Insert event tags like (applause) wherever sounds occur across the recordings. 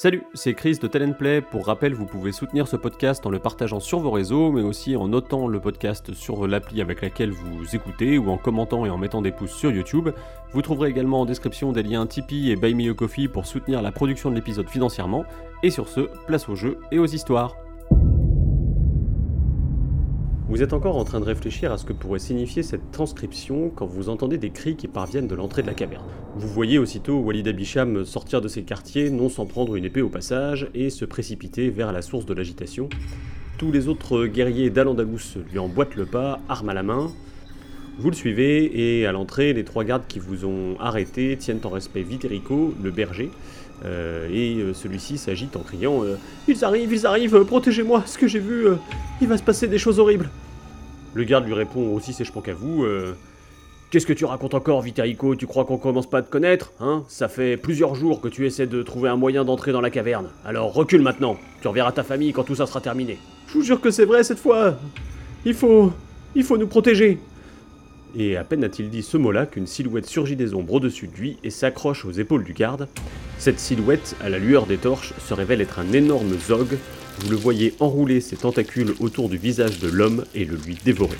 Salut, c'est Chris de Talent Play. Pour rappel, vous pouvez soutenir ce podcast en le partageant sur vos réseaux, mais aussi en notant le podcast sur l'appli avec laquelle vous écoutez ou en commentant et en mettant des pouces sur YouTube. Vous trouverez également en description des liens Tipeee et Buy Me a Coffee pour soutenir la production de l'épisode financièrement. Et sur ce, place aux jeux et aux histoires. Vous êtes encore en train de réfléchir à ce que pourrait signifier cette transcription quand vous entendez des cris qui parviennent de l'entrée de la caverne. Vous voyez aussitôt Walid Abisham sortir de ses quartiers, non sans prendre une épée au passage, et se précipiter vers la source de l'agitation. Tous les autres guerriers d'Al-Andalus lui emboîtent le pas, arme à la main. Vous le suivez, et à l'entrée, les trois gardes qui vous ont arrêté tiennent en respect Viterico, le berger, et euh, celui-ci s'agite en criant euh, Ils arrivent, ils arrivent, protégez-moi, ce que j'ai vu, il va se passer des choses horribles. Le garde lui répond aussi sèchement qu'à vous Qu'est-ce que tu racontes encore, Vitarico? Tu crois qu'on commence pas à te connaître Hein? Ça fait plusieurs jours que tu essaies de trouver un moyen d'entrer dans la caverne. Alors recule maintenant, tu reverras ta famille quand tout ça sera terminé. Je vous jure que c'est vrai cette fois Il faut. Il faut nous protéger Et à peine a-t-il dit ce mot-là qu'une silhouette surgit des ombres au-dessus de lui et s'accroche aux épaules du garde. Cette silhouette, à la lueur des torches, se révèle être un énorme zog. Vous le voyez enrouler ses tentacules autour du visage de l'homme et le lui dévorer.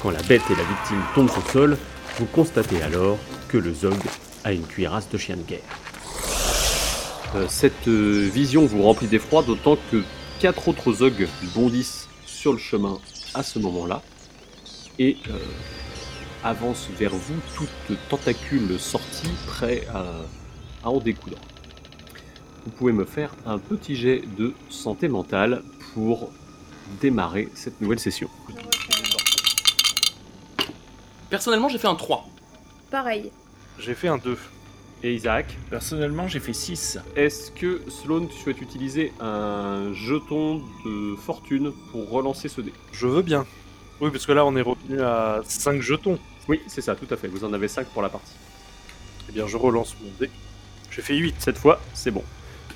Quand la bête et la victime tombent au sol, vous constatez alors que le zog a une cuirasse de chien de guerre. Euh, cette euh, vision vous remplit d'effroi, d'autant que quatre autres zogs bondissent sur le chemin à ce moment-là et euh, avancent vers vous, toutes tentacules sorties, prêts à, à en découdre vous pouvez me faire un petit jet de santé mentale pour démarrer cette nouvelle session. Personnellement, j'ai fait un 3. Pareil. J'ai fait un 2. Et Isaac, Personnellement, j'ai fait 6. est-ce que Sloan, tu souhaites utiliser un jeton de fortune pour relancer ce dé? Je veux bien. Oui, parce que là, on est revenu à 5 jetons. Oui, c'est ça, tout à fait. Vous en avez 5 pour la partie. Eh bien, je relance mon dé. J'ai fait 8. Cette fois, c'est bon.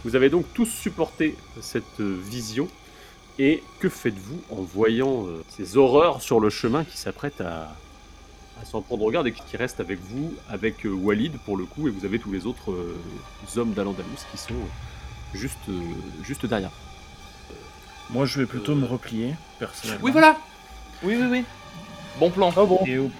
Vous avez donc tous supporté cette euh, vision. Et que faites-vous en voyant euh, ces horreurs sur le chemin qui s'apprêtent à, à s'en prendre au garde et qui restent avec vous, avec euh, Walid pour le coup, et vous avez tous les autres euh, hommes d'Al-Andalus qui sont juste, euh, juste derrière. Moi, je vais plutôt me replier, personnellement. Oui, voilà Oui, oui, oui. Bon plan. Ah bon Et au,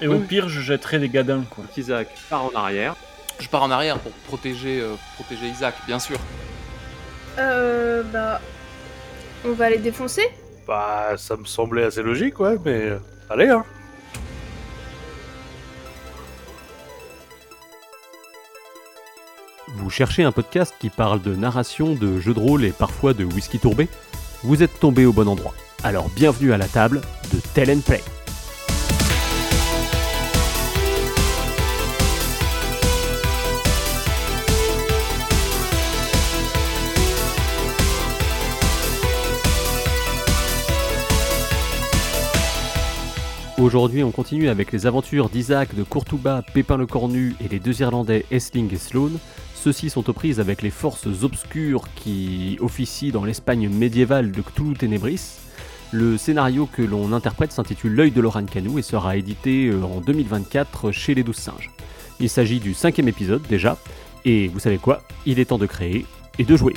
et Oui, au pire, je jetterai des gadins, quoi. Isaac part en arrière. Je pars en arrière pour protéger, euh, protéger Isaac, bien sûr. Euh, bah. On va les défoncer? Bah, ça me semblait assez logique, ouais, mais. euh, Allez, hein. Vous cherchez un podcast qui parle de narration, de jeux de rôle et parfois de whisky tourbé? Vous êtes tombé au bon endroit. Alors bienvenue à la table de Tell and Play. Aujourd'hui, on continue avec les aventures d'Isaac de Courtouba, Pépin le Cornu et les deux Irlandais Essling et Sloan. Ceux-ci sont aux prises avec les forces obscures qui officient dans l'Espagne médiévale de Cthulhu Ténébris. Le scénario que l'on interprète s'intitule L'œil de Loran Canou et sera édité euh, en 2024 chez les Douze Singes. Il s'agit du cinquième épisode déjà, et vous savez quoi? Il est temps de créer et de jouer.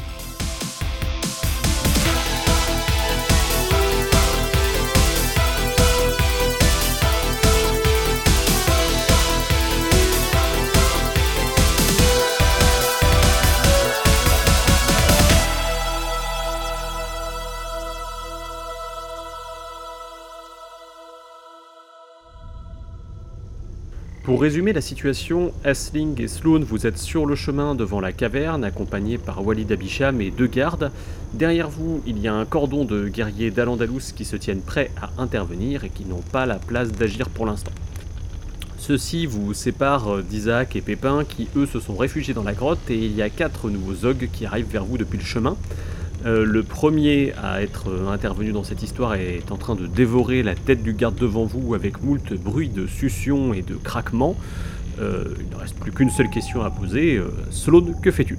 Pour résumer la situation, Asling et Sloan, vous êtes sur le chemin devant la caverne, accompagnés par Walid Abisham et deux gardes. Derrière vous, il y a un cordon de guerriers d'Al-Andalus qui se tiennent prêts à intervenir et qui n'ont pas la place d'agir pour l'instant. Ceux-ci vous séparent d'Isaac et Pépin qui eux se sont réfugiés dans la grotte et il y a quatre nouveaux Zog qui arrivent vers vous depuis le chemin. Euh, le premier à être euh, intervenu dans cette histoire est en train de dévorer la tête du garde devant vous avec moult bruit de succion et de craquement. Euh, il ne reste plus qu'une seule question à poser. Sloan, que fais-tu?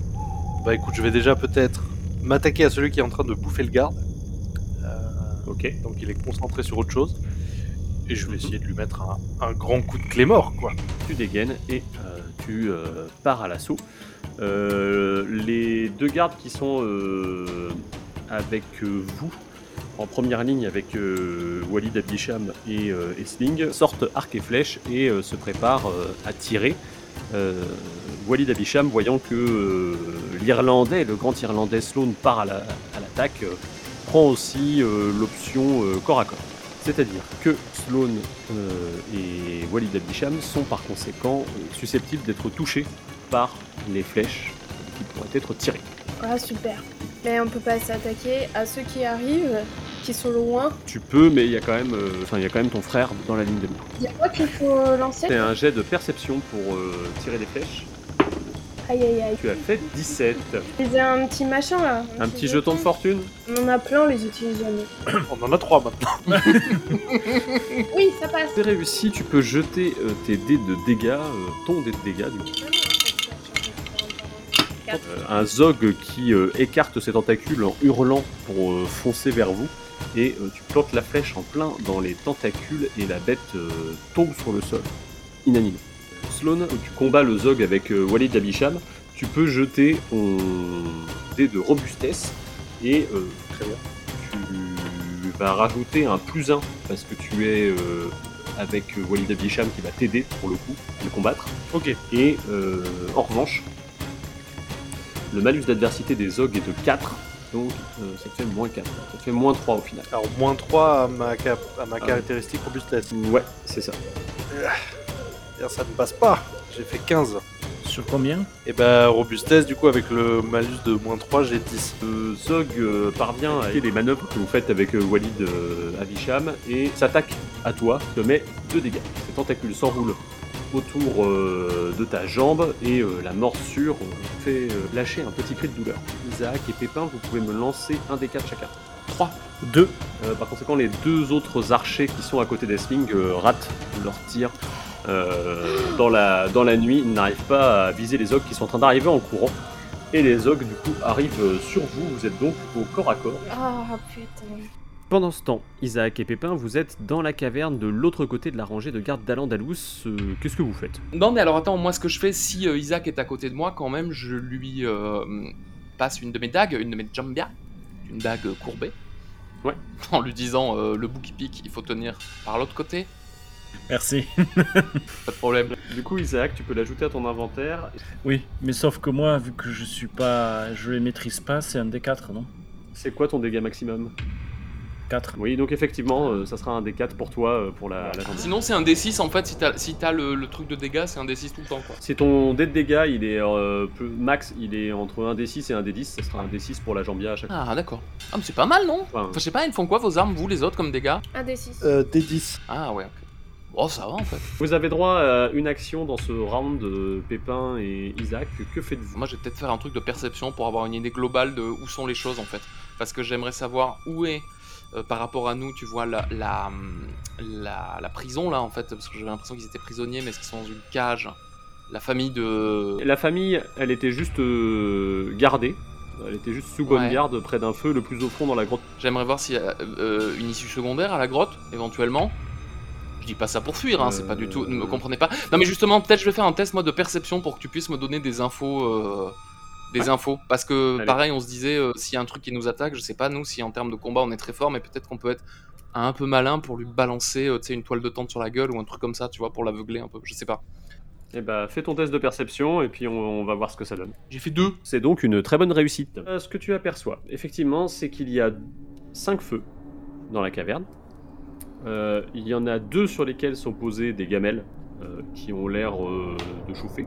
Bah écoute, je vais déjà peut-être m'attaquer à celui qui est en train de bouffer le garde. Ok. donc il est concentré sur autre chose. Et je vais Mhm. essayer de lui mettre un, un grand coup de clé mort, quoi. Tu dégaines et tu pars à l'assaut. Euh, les deux gardes qui sont euh, avec euh, vous, en première ligne avec Walid Abdisham et euh, Esling, sortent arc et flèche et se préparent à tirer. Walid Abisham, voyant que l'Irlandais, le grand Irlandais Sloan part à la- à l'attaque, prend aussi l'option corps à corps. C'est-à-dire que Sloan et Walid Abisham sont par conséquent susceptibles d'être touchés par les flèches qui pourraient être tirées. Ah, super. Mais on peut pas s'attaquer à ceux qui arrivent, qui sont loin. Tu peux, mais il y a quand même, euh, enfin il y a quand même ton frère dans la ligne de mire. Il y a quoi qu'il faut lancer? C'est un jet de perception pour euh, tirer des flèches. Aïe aïe aïe. Tu as fait 17. J'ai un petit machin là. Un petit jeton de fortune? On en a plein, on les utilise jamais. (coughs) On en a trois maintenant. (laughs) Oui, ça passe. C'est réussi, tu peux jeter euh, tes dés de dégâts, euh, ton dé de dégâts du coup. Euh, un zog qui euh, écarte ses tentacules en hurlant pour euh, foncer vers vous. Et euh, tu plantes la flèche en plein dans les tentacules et la bête euh, tombe sur le sol, inanimée. Sloan, tu combats le zog avec euh, Walid Abisham. Tu peux jeter ton dé de robustesse et euh, très bien. tu vas rajouter un plus 1 parce que tu es euh, avec Walid Abisham qui va t'aider pour le coup à le combattre. Ok. Et euh, en revanche, le malus d'adversité des Zog est de 4, donc euh, ça te fait moins 4. Ça te fait moins 3 au final. Alors, moins 3 à ma, cap- à ma Ah. caractéristique robustesse. Ouais, c'est ça. Et Ça ne passe pas. J'ai fait 15. Sur combien? Et bah, robustesse, du coup, avec le malus de moins 3, j'ai 10. Euh, Zog euh, parvient à éviter les manœuvres que vous faites avec euh, Walid euh, Avisham et s'attaque à toi, te met 2 dégâts. Ses tentacules s'enroulent autour euh, de ta jambe et euh, la morsure euh, fait euh, lâcher un petit cri de douleur. Isaac et Pépin, vous pouvez me lancer un des 4 chacun. 3. 2. Euh, par conséquent, les deux autres archers qui sont à côté d'Esling euh, ratent leur tir euh, dans, la, dans la nuit. Ils n'arrivent pas à viser les Zog qui sont en train d'arriver en courant. Et les Zog, du coup, arrivent sur vous. Vous êtes donc au corps à corps. Ah putain. Pendant ce temps, Isaac et Pépin, vous êtes dans la caverne de l'autre côté de la rangée de gardes d'Al-Andalus. Euh, Qu'est-ce que vous faites? Non, mais alors attends, moi ce que je fais, si euh, Isaac est à côté de moi, quand même, je lui euh, passe une de mes dagues, une de mes jambia, une dague courbée. Ouais. (laughs) En lui disant euh, le bout qui pique, il faut tenir par l'autre côté. Merci. (laughs) Pas de problème. Du coup, Isaac, tu peux l'ajouter à ton inventaire. Oui, mais sauf que moi, vu que je suis pas, je les maîtrise pas, c'est un D4, non? C'est quoi ton dégât maximum? 4. Oui, donc effectivement, euh, ça sera un D4 pour toi, euh, pour la, la. Sinon, c'est un D6 en fait, si t'as si t'as le, le truc de dégâts, c'est un D6 tout le temps quoi. Si ton dé de dégâts, il est euh, peu- max, il est entre un D6 et un D10, ça sera un D6 pour la jambia à chaque fois. Ah, d'accord. Ah, mais c'est pas mal non Enfin, Enfin, je sais pas, ils font quoi vos armes, vous les autres, comme dégâts Un des 6. Euh, D10. Ah, ouais, ok. Bon, ça va en fait. vous avez droit à une action dans ce round de Pépin et Isaac. Que faites-vous Moi, je vais peut-être faire un truc de perception pour avoir une idée globale de où sont les choses en fait. Parce que j'aimerais savoir où est, euh, par rapport à nous, tu vois, la, la, hum, la, la prison là en fait. Parce que j'avais l'impression qu'ils étaient prisonniers, mais est-ce qu'ils sont dans une cage? La famille de. La famille, elle était juste euh, gardée. Elle était juste sous bonne Ouais. garde près d'un feu le plus au fond dans la grotte. J'aimerais voir s'il y a euh, une issue secondaire à la grotte, éventuellement. Je dis pas ça pour fuir, hein, c'est pas du tout. Ne me comprenez pas. Non, mais justement, peut-être je vais faire un test moi de perception pour que tu puisses me donner des infos. Des Ouais. infos. Parce que Allez. pareil, on se disait, euh, s'il y a un truc qui nous attaque, je sais pas, nous, si en termes de combat on est très fort, mais peut-être qu'on peut être un peu malin pour lui balancer euh, tu sais, une toile de tente sur la gueule ou un truc comme ça, tu vois, pour l'aveugler un peu, je sais pas. Et bah, fais ton test de perception et puis on, on va voir ce que ça donne. J'ai fait deux. C'est donc une très bonne réussite. Euh, ce que tu aperçois, effectivement, c'est qu'il y a 5 feux dans la caverne. Euh, il y en a deux sur lesquels sont posées des gamelles euh, qui ont l'air euh, de chauffer.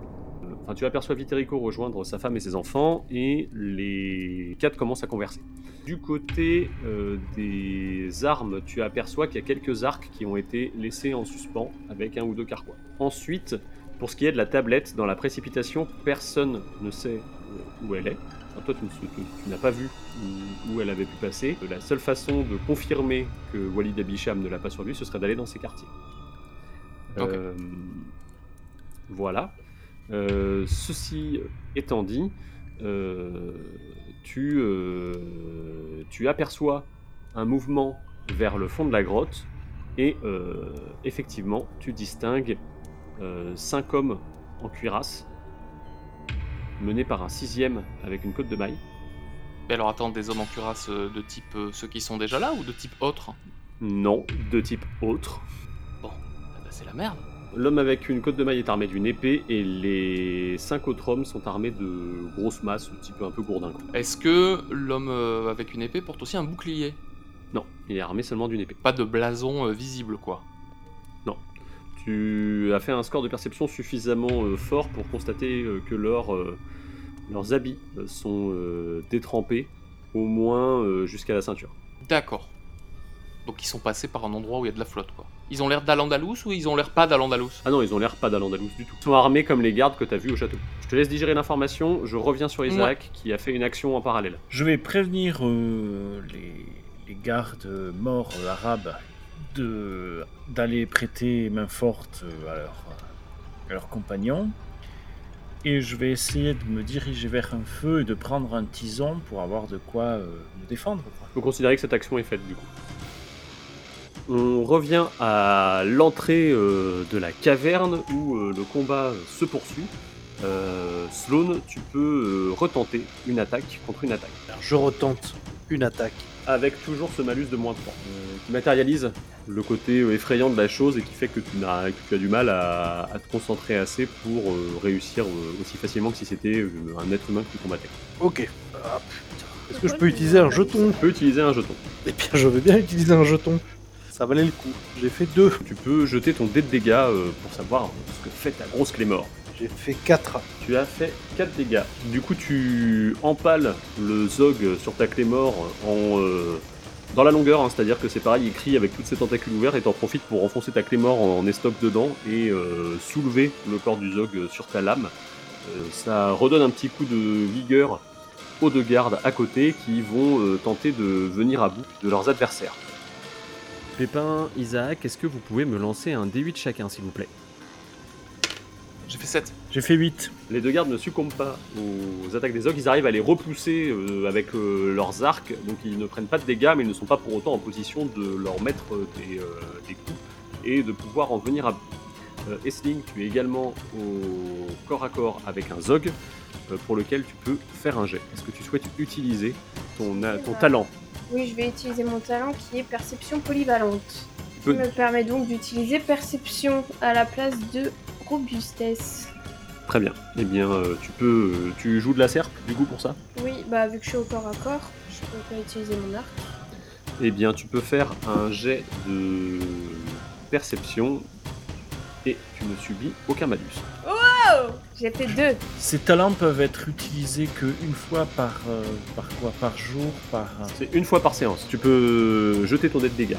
Euh, Enfin, tu aperçois Viterico rejoindre sa femme et ses enfants et les quatre commencent à converser. Du côté euh, des armes, tu aperçois qu'il y a quelques arcs qui ont été laissés en suspens avec un ou deux carquois. Ensuite, pour ce qui est de la tablette, dans la précipitation, personne ne sait euh, où elle est. Enfin, toi, tu, tu- tu n'as pas vu où, où elle avait pu passer. La seule façon de confirmer que Walid Abisham ne l'a pas sur lui, ce serait d'aller dans ses quartiers. Euh, voilà. Euh, ceci étant dit, euh, tu, euh, tu aperçois un mouvement vers le fond de la grotte et effectivement, tu distingues cinq hommes en cuirasse mené par un sixième avec une côte de maille. Mais alors attends, des hommes en cuirasse de type euh, ceux qui sont déjà là ou de type autre? Non, de type autre. Bon, eh ben, c'est la merde. L'homme avec une côte de maille est armé d'une épée et les cinq autres hommes sont armés de grosses masses, un petit peu un peu gourdin. Est-ce que l'homme euh, avec une épée porte aussi un bouclier? Non, il est armé seulement d'une épée. Pas de blason euh, visible quoi. Tu as fait un score de perception suffisamment euh, fort pour constater que leurs, leurs habits sont détrempés, au moins jusqu'à la ceinture. D'accord. Donc ils sont passés par un endroit où il y a de la flotte quoi. Ils ont l'air d'Al-Andalus ou ils ont l'air pas d'Al-Andalus Ah non, ils ont l'air pas d'Al-Andalus du tout. Ils sont armés comme les gardes que tu as vus au château. Je te laisse digérer l'information, je reviens sur Isaac qui a fait une action en parallèle. Je vais prévenir euh, les, les gardes morts euh, arabes de d'aller prêter main forte euh, à leurs à leurs compagnons. Et je vais essayer de me diriger vers un feu et de prendre un tison pour avoir de quoi euh, me défendre. quoi. Vous considérez que cette action est faite du coup. On revient à l'entrée euh, de la caverne où euh, le combat euh, se poursuit. Euh, Sloane, tu peux euh, retenter une attaque contre une attaque. Alors, je retente une attaque. Avec toujours ce malus de moins 3, euh, qui matérialise le côté effrayant de la chose et qui fait que tu, n'as- que tu as du mal à, à te concentrer assez pour euh, réussir euh, aussi facilement que si c'était euh, un être humain qui combattait. Ok. Ah, putain. Est-ce que je peux utiliser un jeton? Tu peux utiliser un jeton. Eh bien, je veux bien utiliser un jeton. Ça valait le coup. J'ai fait deux. Tu peux jeter ton dé de dégâts euh, pour savoir ce que fait ta grosse clé mort. J'ai fait 4. Tu as fait 4 dégâts. Du coup, tu empales le Zog sur ta clé mort en, euh, dans la longueur, hein, c'est-à-dire que c'est pareil, il crie avec toutes ses tentacules ouvertes et t'en profites pour enfoncer ta clé mort en, estoc dedans et euh, soulever le corps du Zog sur ta lame. Ça redonne un petit coup de vigueur aux deux gardes à côté qui vont tenter de venir à bout de leurs adversaires. Pépin, Isaac, est-ce que vous pouvez me lancer un D8 chacun, s'il vous plaît? J'ai fait 7. J'ai fait 8. Les deux gardes ne succombent pas aux attaques des Zog, ils arrivent à les repousser euh, avec euh, leurs arcs, donc ils ne prennent pas de dégâts, mais ils ne sont pas pour autant en position de leur mettre euh, des, euh, des coups et de pouvoir en venir à bout. Euh, Essling, tu es également au corps à corps avec un Zog, euh, pour lequel tu peux faire un jet. Est-ce que tu souhaites utiliser ton, euh, ton talent? Oui, je vais utiliser mon talent qui est perception polyvalente. Qui me permet donc d'utiliser perception à la place de robustesse. Très bien. Eh bien, euh, tu peux, euh, tu joues de la serpe du coup pour ça? Oui, bah vu que je suis au corps à corps, je peux pas utiliser mon arc. Eh bien, tu peux faire un jet de perception et tu ne subis aucun malus. Oh J'ai fait deux. Ces talents peuvent être utilisés qu'une fois par, euh, par quoi? Par jour Par. euh, C'est une fois par séance. Tu peux jeter ton dé de dégâts.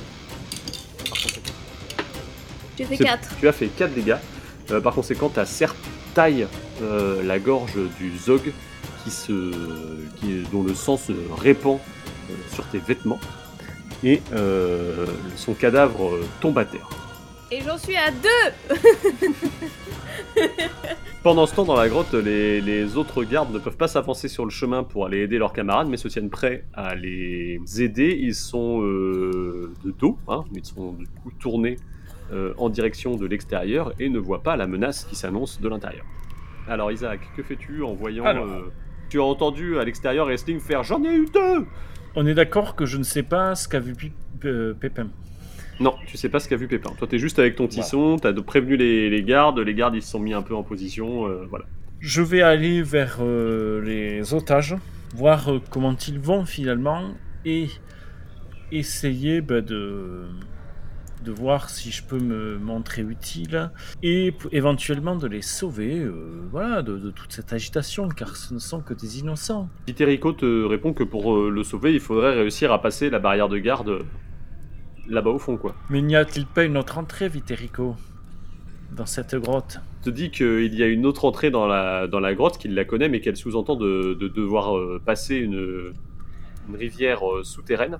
J'ai fait C'est- 4. Tu as fait 4 dégâts. Euh, par conséquent, ta serpe taille euh, la gorge du Zog qui se, qui, dont le sang se répand euh, sur tes vêtements. Et euh, son cadavre euh, tombe à terre. Et j'en suis à 2 (laughs) Pendant ce temps, dans la grotte, les, les autres gardes ne peuvent pas s'avancer sur le chemin pour aller aider leurs camarades, mais se tiennent prêts à les aider. Ils sont euh, de dos, hein, ils sont du coup tournés euh, en direction de l'extérieur et ne voient pas la menace qui s'annonce de l'intérieur. Alors Isaac, que fais-tu en voyant... Alors. euh, tu as entendu à l'extérieur Wrestling faire « J'en ai eu deux On est d'accord que je ne sais pas ce qu'a vu Pi- euh, Pépin. !» Non, tu sais pas ce qu'a vu Pépin. Toi, t'es juste avec ton tisson, t'as prévenu les, les gardes, les gardes ils se sont mis un peu en position, euh, voilà. Je vais aller vers euh, les otages, voir euh, comment ils vont finalement et essayer bah, de, de voir si je peux me montrer utile et éventuellement de les sauver voilà, de, de toute cette agitation car ce ne sont que des innocents. Viterrico te répond que pour le sauver, il faudrait réussir à passer la barrière de garde là-bas au fond, quoi. Mais n'y a-t-il pas une autre entrée, Viterico Dans cette grotte? Te dit qu'il y a une autre entrée dans la, dans la grotte, qu'il la connaît, mais qu'elle sous-entend de, de devoir euh, passer une, une rivière euh, souterraine,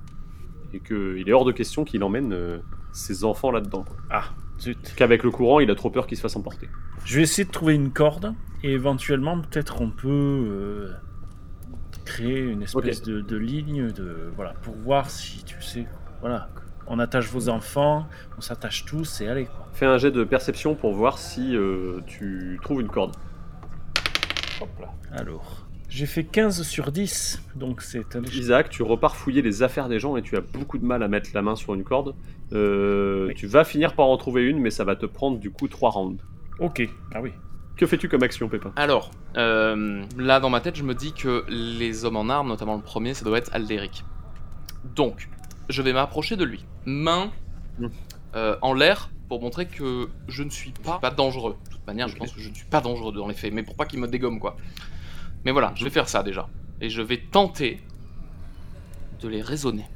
et qu'il est hors de question qu'il emmène euh, ses enfants là-dedans. Ah, zut. Qu'avec le courant, il a trop peur qu'ils se fassent emporter. Je vais essayer de trouver une corde et éventuellement peut-être on peut créer une espèce de, de ligne de voilà pour voir si tu sais voilà on attache vos enfants, on s'attache tous et allez quoi. Fais un jet de perception pour voir si euh, tu trouves une corde. Hop là. Alors, j'ai fait 15 sur 10, donc c'est un échec. Isaac, tu repars fouiller les affaires des gens et tu as beaucoup de mal à mettre la main sur une corde. Euh, Oui. Tu vas finir par en trouver une, mais ça va te prendre du coup 3 rounds. Ok, ah oui. Que fais-tu comme action, Pépin? Alors, euh, là dans ma tête, je me dis que les hommes en armes, notamment le premier, ça doit être Alderic. Donc, je vais m'approcher de lui, main Mm. euh, en l'air, pour montrer que je ne suis pas, pas dangereux. De toute manière, je pense que je ne suis pas dangereux dans les faits, mais pour pas qu'il me dégomme quoi. Mais voilà, je vais faire ça déjà. Et je vais tenter de les raisonner.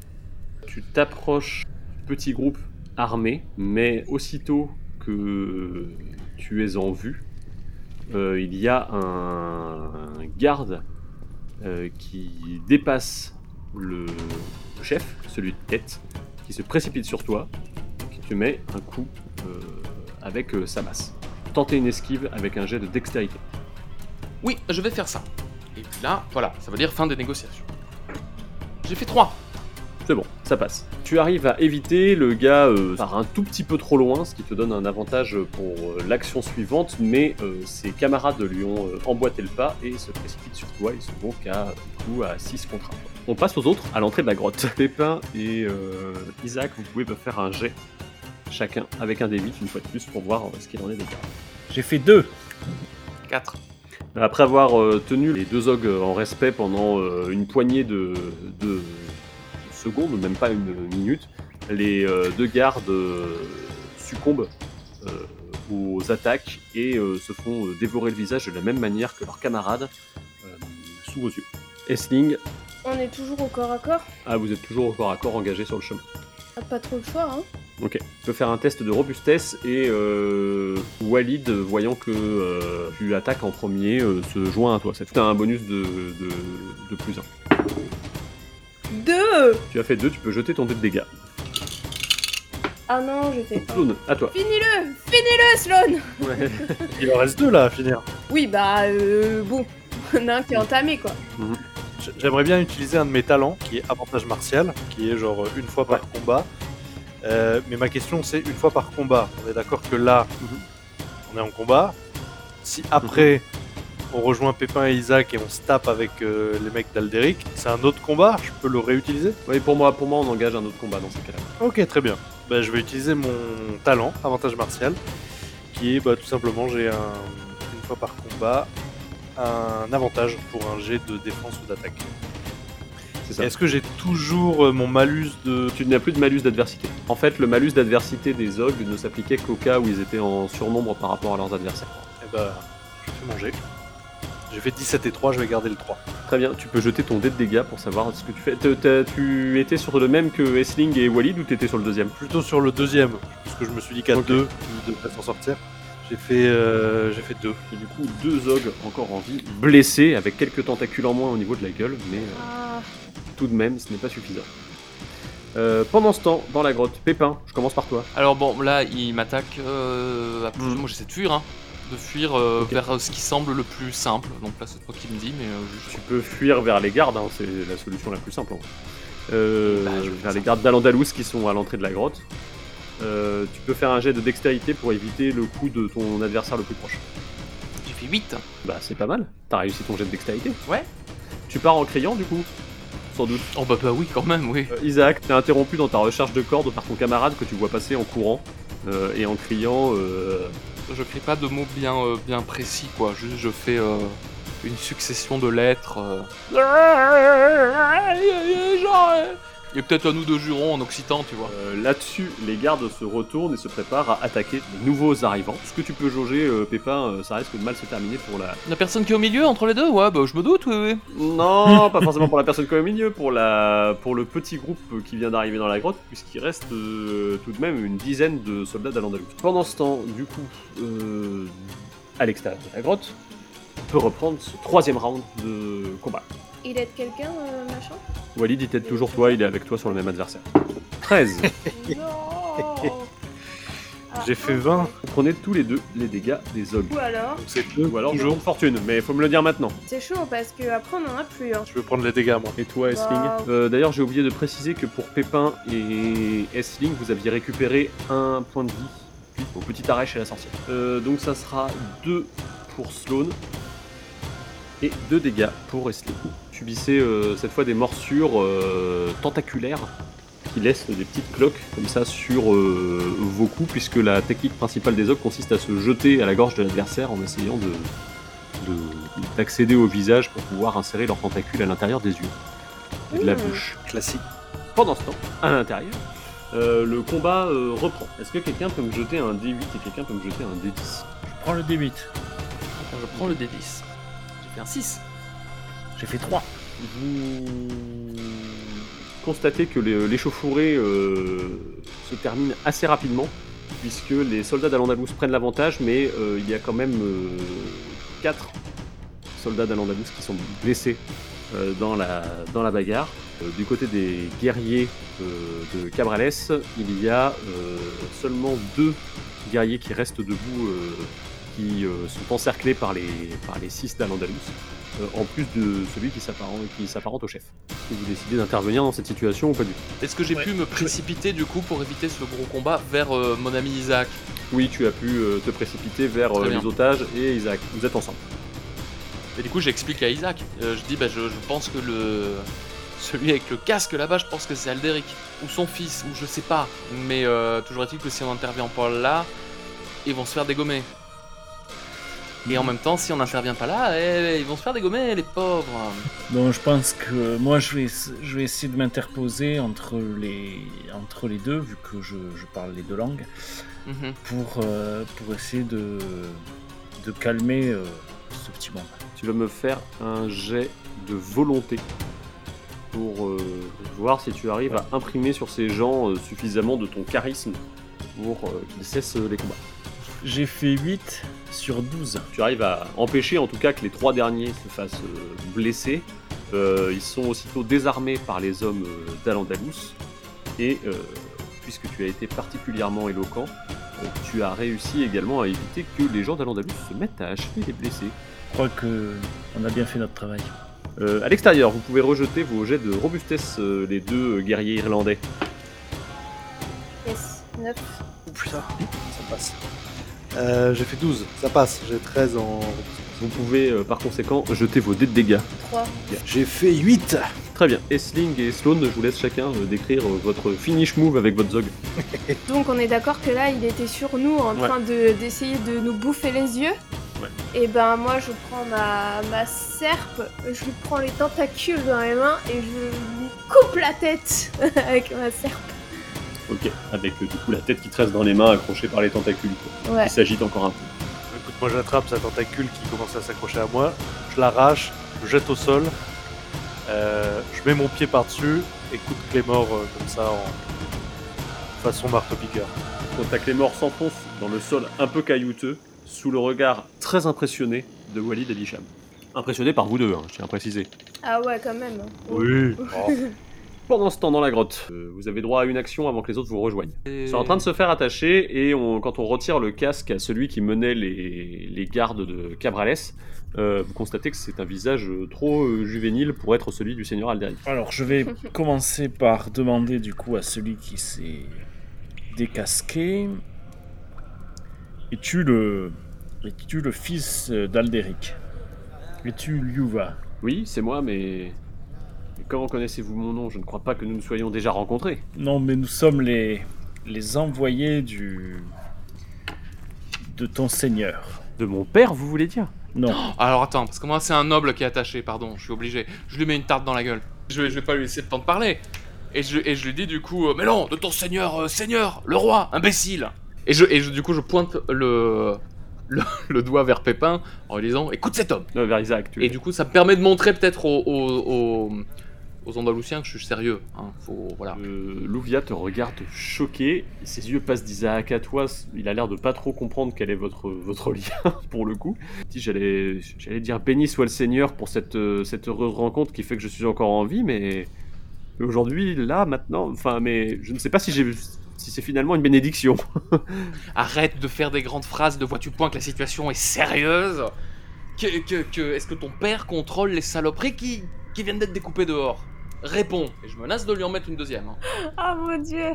Tu t'approches du petit groupe armé, mais aussitôt que tu es en vue, euh, il y a un garde euh, qui dépasse le chef, celui de tête, qui se précipite sur toi, qui te met un coup euh, avec euh, sa masse. Tentez une esquive avec un jet de dextérité. Oui, je vais faire ça. Et puis là, voilà, ça veut dire fin des négociations. J'ai fait 3. C'est bon, ça passe. Tu arrives à éviter, le gars euh, part un tout petit peu trop loin, ce qui te donne un avantage pour l'action suivante, mais ses camarades lui ont emboîté le pas et se précipitent sur toi, ils sont donc à, du coup, à 6 contre 1. On passe aux autres, à l'entrée de la grotte. Pépin et euh, Isaac, vous pouvez me faire un jet, chacun, avec un D8 une fois de plus, pour voir euh, ce qu'il en est des gars. J'ai fait 2. 4. Après avoir euh, tenu les deux ogres en respect pendant euh, une poignée de, de secondes, même pas une minute, les euh, deux gardes euh, succombent euh, aux attaques et euh, se font euh, dévorer le visage de la même manière que leurs camarades euh, sous vos yeux. Essling, On est toujours au corps à corps. ah, vous êtes toujours au corps à corps engagé sur le chemin. Ah, Pas trop le choix, hein. Ok. Tu peux faire un test de robustesse et euh, Walid, voyant que euh, tu attaques en premier, euh, se joint à toi. C'est un bonus de, de, de plus 1. Deux Tu as fait 2, tu peux jeter ton dé de dégâts. Ah non, j'ai fait un. Sloan, à toi. Finis-le Finis-le, Sloan Ouais. Il en reste deux là à finir. Oui, bah, euh, bon. (laughs) On a un qui est entamé, quoi. J- J'aimerais bien utiliser un de mes talents qui est avantage martial, qui est genre euh, une fois par combat. Euh, mais ma question c'est une fois par combat. On est d'accord que là, on est en combat. Si après on rejoint Pépin et Isaac et on se tape avec euh, les mecs d'Alderic, c'est un autre combat, je peux le réutiliser? Oui, pour moi, pour moi, on engage un autre combat dans ces cas-là. Ok, très bien. Bah, je vais utiliser mon talent, avantage martial, qui est bah, tout simplement j'ai un, une fois par combat un avantage pour un jet de défense ou d'attaque. C'est ça. Est-ce que j'ai toujours euh, mon malus de... Tu n'as plus de malus d'adversité. En fait, le malus d'adversité des ogres ne s'appliquait qu'au cas où ils étaient en surnombre par rapport à leurs adversaires. Eh bah, je fais mon jet. J'ai fait 17 et 3, je vais garder le 3. Très bien, tu peux jeter ton dé de dégâts pour savoir ce que tu fais. Tu étais sur le même que Essling et Walid ou t'étais sur le deuxième? Plutôt sur le deuxième, parce que je me suis dit qu'à Ok. deux, il devrait s'en sortir. J'ai fait, euh, j'ai fait deux. Et du coup, deux ogres encore en vie, blessés, avec quelques tentacules en moins au niveau de la gueule, mais euh, Ah, tout de même, ce n'est pas suffisant. Euh, pendant ce temps, dans la grotte, Pépin, je commence par toi. Alors bon, là, il m'attaque. Euh, à plus- Mhm. Moi, j'essaie de fuir, hein. De fuir euh, Ok. vers ce qui semble le plus simple. Donc là, c'est toi qui me dis, mais euh, juste. Tu peux fuir vers les gardes, hein, c'est la solution la plus simple. en vrai. Euh, Bah, je vais faire vers les gardes d'Al-Andalus qui sont à l'entrée de la grotte. Euh, tu peux faire un jet de dextérité pour éviter le coup de ton adversaire le plus proche. J'ai fait 8. Bah c'est pas mal, t'as réussi ton jet de dextérité. Ouais. Tu pars en criant du coup Sans doute. Oh bah, bah oui, quand même, oui. Euh, Isaac, t'es interrompu dans ta recherche de corde par ton camarade que tu vois passer en courant euh, et en criant. euh, Je crie pas de mots bien, euh, bien précis, quoi. Juste, je fais euh, une succession de lettres. euh. Et peut-être un ou deux jurons en occitan, tu vois. Euh, Là-dessus, les gardes se retournent et se préparent à attaquer les nouveaux arrivants. Ce que tu peux jauger, euh, Pépin, euh, ça risque de mal se terminer pour la. La personne qui est au milieu entre les deux? Ouais, bah je me doute, oui, oui. Non, (laughs) pas forcément pour la personne qui est au milieu, pour, la... pour le petit groupe qui vient d'arriver dans la grotte, puisqu'il reste tout de même une dizaine de soldats d'Al-Andalus. Pendant ce temps, du coup, euh, à l'extérieur de la grotte, on peut reprendre ce troisième round de combat. Il aide quelqu'un, euh, machin? Walid, il t'aide toujours toi, il est avec toi sur le même adversaire. 13. (laughs) Non Ah, J'ai fait 20. Vous prenez tous les deux les dégâts des ogres. Ou alors, Donc c'est deux. Ou alors toujours. toujours fortune, mais il faut me le dire maintenant. c'est chaud parce que après on en a plus. Hein. Je vais prendre les dégâts, moi. Et toi, Essling? Wow. Euh, D'ailleurs, j'ai oublié de préciser que pour Pépin et Essling, vous aviez récupéré un point de vie au petit arrêt chez la sorcière. Euh, donc ça sera 2 pour Sloan Et 2 dégâts pour Esli. Subissez euh, cette fois des morsures euh, tentaculaires qui laissent des petites cloques comme ça sur euh, vos coups, puisque la technique principale des ogres consiste à se jeter à la gorge de l'adversaire en essayant de de- d'accéder au visage pour pouvoir insérer leurs tentacules à l'intérieur des yeux et de la Mmh. bouche. Classique. Pendant ce temps, à l'intérieur, euh, le combat euh, reprend. Est-ce que quelqu'un peut me jeter un D8 et quelqu'un peut me jeter un D10 Je prends le D8. Attends, je prends le D10. J'ai fait un 6. J'ai fait 3. Vous constatez que l'échauffourée euh, se termine assez rapidement, puisque les soldats d'Al-Andalus prennent l'avantage, mais euh, il y a quand même 4 soldats d'Al-Andalus qui sont blessés euh, dans, la, bagarre. Euh, du côté des guerriers euh, de Cabrales, il y a euh, seulement deux guerriers qui restent debout, euh, qui euh, sont encerclés par les, par les 6 d'Al-Andalus euh, en plus de celui qui s'apparente, qui s'apparente au chef. Que vous décidez d'intervenir dans cette situation ou pas du tout Est-ce que j'ai Ouais. pu me précipiter du coup pour éviter ce gros combat vers euh, mon ami Isaac? Oui, tu as pu euh, te précipiter vers euh, les otages et Isaac. Vous êtes ensemble. Et du coup, j'explique à Isaac. Euh, je dis, bah, je, je pense que le. Celui avec le casque là-bas, je pense que c'est Alderic. Ou son fils, ou je sais pas. Mais euh, toujours est-il que si on intervient pas là, ils vont se faire dégommer. Et en même temps, si on n'intervient pas là, eh, ils vont se faire dégommer, les pauvres. Donc je pense que moi je vais, je vais essayer de m'interposer entre les, entre les deux, vu que je, je parle les deux langues, Mhm. pour, euh, pour essayer de, de calmer euh, ce petit monde. Tu vas me faire un jet de volonté pour euh, voir si tu arrives à imprimer sur ces gens euh, suffisamment de ton charisme pour euh, qu'ils cessent les combats. J'ai fait 8 sur 12. Tu arrives à empêcher en tout cas que les trois derniers se fassent euh, blesser. Euh, ils sont aussitôt désarmés par les hommes euh, d'Al-Andalus. Et euh, puisque tu as été particulièrement éloquent, euh, tu as réussi également à éviter que les gens d'Al-Andalus se mettent à achever les blessés. Je crois que on a bien fait notre travail. Euh, à l'extérieur, vous pouvez rejeter vos jets de robustesse, euh, les deux euh, guerriers irlandais. Yes, 9. Oh putain, ça passe. Euh, j'ai fait 12, ça passe. J'ai 13 en. Vous pouvez euh, par conséquent jeter vos dés de dégâts. 3. J'ai fait 8 Très bien. Essling et Sloan, je vous laisse chacun euh, décrire euh, votre finish move avec votre zog. (laughs) Donc on est d'accord que là il était sur nous en Ouais. train de- d'essayer de, nous bouffer les yeux. Ouais. Et ben moi je prends ma, ma serpe, je lui prends les tentacules dans les mains et je lui coupe la tête (laughs) avec ma serpe. Ok. Avec euh, du coup la tête qui te reste dans les mains accrochée par les tentacules. quoi. Ouais. Il s'agite encore un peu. Écoute, moi j'attrape sa tentacule qui commence à s'accrocher à moi, je l'arrache, je le jette au sol, euh, je mets mon pied par-dessus et coup de clé mort euh, comme ça en façon marteau-piqueur. Quand ta mort s'enfonce dans le sol un peu caillouteux, sous le regard très impressionné de Walid Abisham. Impressionné par vous deux, hein, je tiens à préciser. Ah ouais quand même. Oui. (laughs) Oh. Pendant ce temps dans la grotte, euh, vous avez droit à une action avant que les autres vous rejoignent. Et- Ils sont en train de se faire attacher et on- quand on retire le casque à celui qui menait les, les gardes de Cabrales, euh, vous constatez que c'est un visage trop euh, juvénile pour être celui du seigneur Alderic. Alors je vais (laughs) commencer par demander du coup à celui qui s'est décasqué. Es-tu le, es-tu le fils d'Alderic? Es-tu Liuva Oui, c'est moi, mais... comment connaissez-vous mon nom? Je ne crois pas que nous nous soyons déjà rencontrés. Non, mais nous sommes les, les envoyés du de ton seigneur. De mon père, vous voulez dire? Non. (gasps) Alors attends, parce que moi c'est un noble qui est attaché, pardon, je suis obligé. Je lui mets une tarte dans la gueule. Je vais, je vais pas lui laisser le temps de parler. Et je, et je lui dis du coup, euh, mais non, de ton seigneur, euh, seigneur, le roi, imbécile. Et, je, et je- du coup je pointe le, le, (laughs) le doigt vers Pépin en lui disant, écoute cet homme. Non, vers Isaac, tu Et du coup ça me permet de montrer peut-être aux, aux, aux, aux Andalousiens que je suis sérieux. Hein. Faut, voilà. Euh, Louvia te regarde choqué, ses yeux passent d'Isaac à toi, il a l'air de pas trop comprendre quel est votre, (laughs) votre lien pour le coup. J'allais dire béni soit le Seigneur pour cette, euh, cette heureuse rencontre qui fait que je suis encore en vie, mais mais aujourd'hui, là, maintenant, enfin, mais je ne sais pas si j'ai si c'est finalement une bénédiction. (laughs) Arrête de faire des grandes phrases de vois-tu point que la situation est sérieuse? Que, que, que- est-ce que ton père contrôle les saloperies qui, qui viennent d'être découpées dehors? Réponds. Et je menace de lui en mettre une deuxième. hein. (laughs) Ah mon dieu.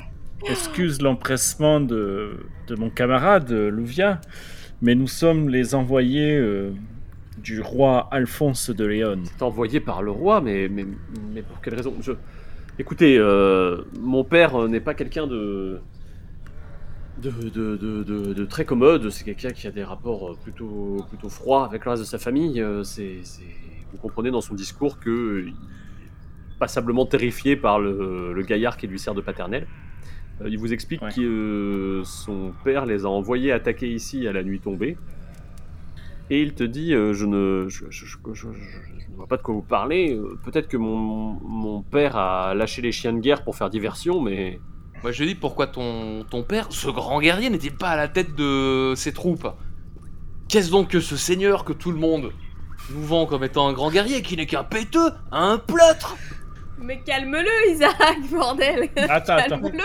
Excuse l'empressement de, de mon camarade euh, Louvia, mais nous sommes les envoyés euh, du roi Alphonse de Léon. C'est envoyé par le roi, mais, mais, mais pour quelle raison? Je... Écoutez, euh, mon père n'est pas quelqu'un de... De, de, de, de- de très commode, c'est quelqu'un qui a des rapports plutôt, plutôt froids avec le reste de sa famille. C'est, c'est- Vous comprenez dans son discours que passablement terrifié par le, le gaillard qui lui sert de paternel. Euh, il vous explique Ouais. que euh, son père les a envoyés attaquer ici à la nuit tombée. Et il te dit, euh, je, ne, je, je- je- je- je- je ne vois pas de quoi vous parlez. Peut-être que mon, mon père a lâché les chiens de guerre pour faire diversion, mais Moi je lui dis pourquoi ton, ton père, ce grand guerrier, n'était pas à la tête de ses troupes? Qu'est-ce donc que ce seigneur que tout le monde nous vend comme étant un grand guerrier qui n'est qu'un péteux, un pleutre Mais calme-le, Isaac, (laughs) bordel Attends, attends. Calme-le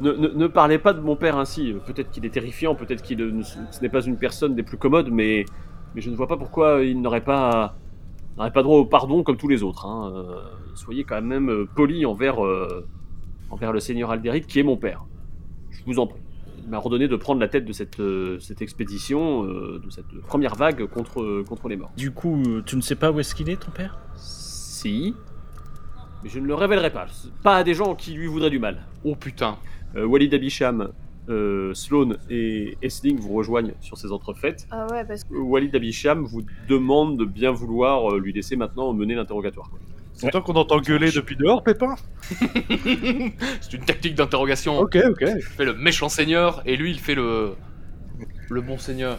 ne, ne- ne parlez pas de mon père ainsi. Peut-être qu'il est terrifiant, peut-être qu'il ne- ce n'est pas une personne des plus commodes, mais, mais je ne vois pas pourquoi il n'aurait pas, n'aurait pas droit au pardon comme tous les autres. hein. Euh, soyez quand même euh, poli envers, euh, envers le seigneur Alderic qui est mon père. Je vous en prie. Il m'a ordonné de prendre la tête de cette, euh, cette expédition, euh, de cette première vague contre, contre les morts. Du coup, tu ne sais pas où est-ce qu'il est, ton père? Si. Mais je ne le révélerai pas. Pas à des gens qui lui voudraient du mal. Oh putain. Euh, Walid Abisham, euh, Sloane et Essling vous rejoignent sur ces entrefaites. Ah ouais, parce que... Walid Abisham vous demande de bien vouloir euh, lui laisser maintenant mener l'interrogatoire. C'est toi qu'on entend gueuler depuis dehors, Pépin? (laughs) C'est une tactique d'interrogation. Ok, ok. Je fais le méchant seigneur et lui il fait le. le bon seigneur.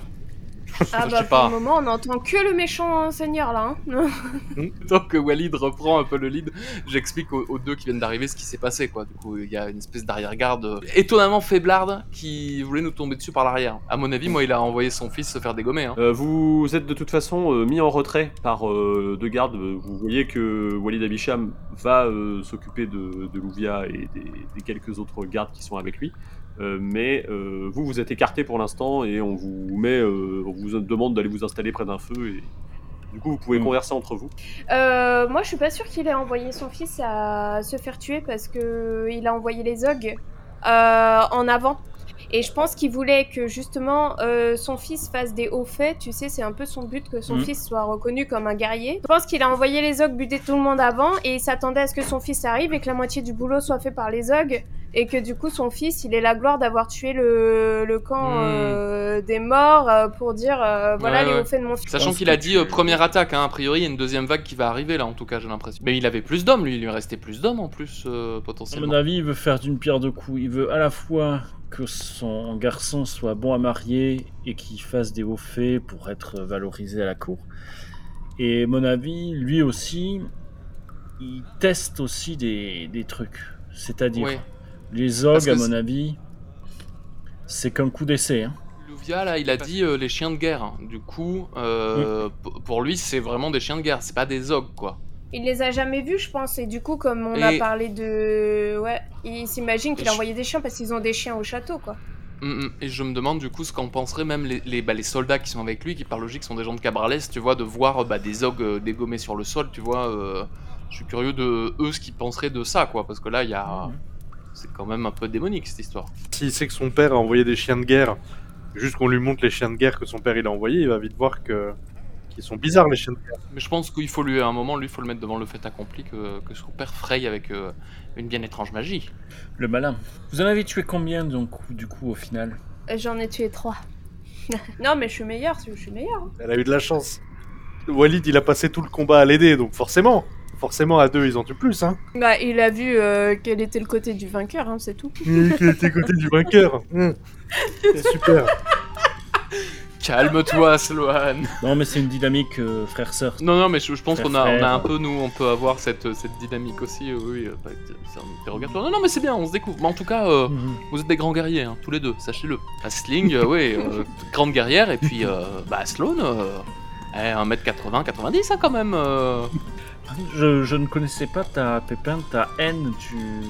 (laughs) Ah bah pour pas. le moment, on n'entend que le méchant seigneur, là. Hein. (laughs) Tant que Walid reprend un peu le lead, j'explique aux, aux deux qui viennent d'arriver ce qui s'est passé quoi. Du coup, il y a une espèce d'arrière-garde euh, étonnamment faiblarde qui voulait nous tomber dessus par l'arrière. À mon avis, moi, il a envoyé son fils se faire dégommer. Hein. Euh, vous êtes de toute façon euh, mis en retrait par euh, deux gardes. Vous voyez que Walid Abisham va euh, s'occuper de, de Louvia et des, des quelques autres gardes qui sont avec lui. Euh, mais euh, vous, vous êtes écarté pour l'instant et on vous met, euh, on vous demande d'aller vous installer près d'un feu et du coup vous pouvez Mm. converser entre vous. Euh, moi, je suis pas sûre qu'il ait envoyé son fils à se faire tuer parce que il a envoyé les Zog euh, en avant. Et je pense qu'il voulait que justement euh, son fils fasse des hauts faits. Tu sais, c'est un peu son but que son Mhm. fils soit reconnu comme un guerrier. Je pense qu'il a envoyé les Zog buter tout le monde avant et il s'attendait à ce que son fils arrive et que la moitié du boulot soit fait par les Zog. Et que du coup, son fils, il ait la gloire d'avoir tué le, le camp Mhm. euh, des morts euh, pour dire euh, voilà Ouais, les ouais. hauts faits de mon fils. Sachant qu'il a dit euh, première attaque, hein. a priori, il y a une deuxième vague qui va arriver là, en tout cas, j'ai l'impression. Mais il avait plus d'hommes, lui, il lui restait plus d'hommes en plus, euh, À potentiellement. mon avis, il veut faire d'une pierre deux coups. Il veut à la fois que son garçon soit bon à marier et qu'il fasse des hauts faits pour être valorisé à la cour. Et à mon avis, lui aussi, il teste aussi des, des trucs. C'est-à-dire, Ouais. Les que à mon avis, c'est qu'un coup d'essai. hein. Louvia, là, il a dit euh, les chiens de guerre. hein. Du coup, euh, pour lui, c'est vraiment des chiens de guerre, c'est pas des ogres, quoi. Il les a jamais vus, je pense, et du coup, comme on a parlé de. Ouais, il s'imagine qu'il a envoyé des chiens parce qu'ils ont des chiens au château, quoi. Mm, mm. Et je me demande du coup ce qu'en penseraient même les, les, bah, les soldats qui sont avec lui, qui par logique sont des gens de Cabrales, tu vois, de voir bah, des ogres euh, dégommés sur le sol, tu vois. euh, je suis curieux de eux ce qu'ils penseraient de ça, quoi, parce que là, il y a. Mhm. C'est quand même un peu démonique cette histoire. S'il sait que son père a envoyé des chiens de guerre, juste qu'on lui montre les chiens de guerre que son père il a envoyés, il va vite voir que qu'ils sont bizarres les chiens de guerre. Mais je pense qu'il faut lui, à un moment, lui, il faut le mettre devant le fait accompli que, que son père fraye avec euh, une bien étrange magie. Le malin. Vous en avez tué combien donc, du coup au final? Euh, J'en ai tué trois. (laughs) non, mais je suis meilleure, je suis meilleure. Elle a eu de la chance. Walid il a passé tout le combat à l'aider, donc forcément, forcément à deux ils en tuent plus, hein. Bah, il a vu euh, quel était le côté du vainqueur, hein, c'est tout. (laughs) Et Qui était côté du vainqueur. (laughs) C'est super. (laughs) Calme-toi, Sloan Non, mais c'est une dynamique euh, frère-sœur. Non, non, mais je, je pense qu'on a, on a Frère. un peu, nous, on peut avoir cette, cette dynamique aussi, euh, oui, euh, bah, c'est un interrogatoire. Non, non, mais c'est bien, on se découvre. Mais en tout cas, euh, Mhm. vous êtes des grands guerriers, hein, tous les deux, sachez-le. Asling, euh, oui, euh, grande guerrière, et puis, euh, bah, Sloan, euh, eh, 1m80, 90, hein, quand même. euh. Je, je ne connaissais pas ta pépin, ta haine du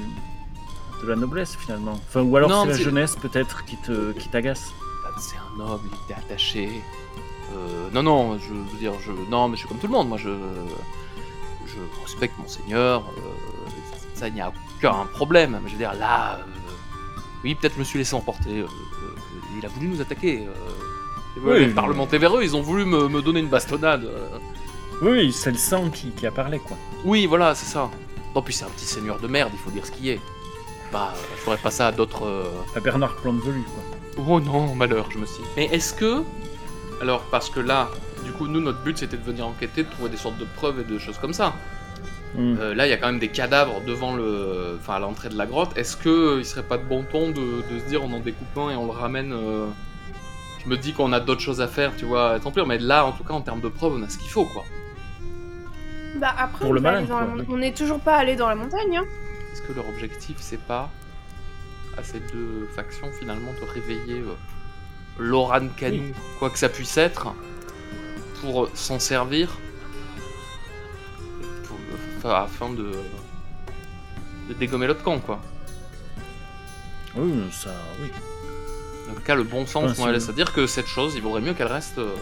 de la noblesse finalement. Enfin, ou alors c'est la jeunesse peut-être qui te qui t'agace. Bah, C'est un noble, il était attaché. Euh, non, non, je veux dire, je, non, mais je suis comme tout le monde, moi, je, je respecte mon seigneur, euh, ça, il n'y a aucun problème. Mais je veux dire, là, euh, oui, peut-être je me suis laissé emporter. il a voulu nous attaquer. euh, Ouais, Oui, parlementer vers eux, ils ont voulu me, me donner une bastonnade. Oui, c'est le sang qui, qui a parlé, quoi. Oui, voilà, c'est ça. Non, puis c'est un petit seigneur de merde, il faut dire ce qui est. Bah, je ferais pas ça à d'autres. euh, À Bernard Plantevelu, quoi. Oh non, malheur, je me suis. Mais est-ce que. Alors, parce que là, du coup, nous, notre but c'était de venir enquêter, de trouver des sortes de preuves et de choses comme ça. Hmm. Euh, là, il y a quand même des cadavres devant le. Enfin, à l'entrée de la grotte. Est-ce que il serait pas de bon ton de, de se dire on en découpe un et on le ramène. euh, Je me dis qu'on a d'autres choses à faire, tu vois, tant pis. Mais là, en tout cas, en termes de preuves, on a ce qu'il faut, quoi. Bah après, Pour on, le va malin, aller dans la quoi, mon- oui. on est toujours pas allé dans la montagne. Hein. Est-ce que leur objectif, c'est pas à ces deux factions finalement de réveiller euh, Loran Canou, quoi que ça puisse être, pour s'en servir? Pour- enfin, afin de, de dégommer l'autre camp, quoi. Oui, ça, oui. Dans le cas, le bon sens Ouais, moi, laisse à dire que cette chose, il vaudrait mieux qu'elle reste. euh,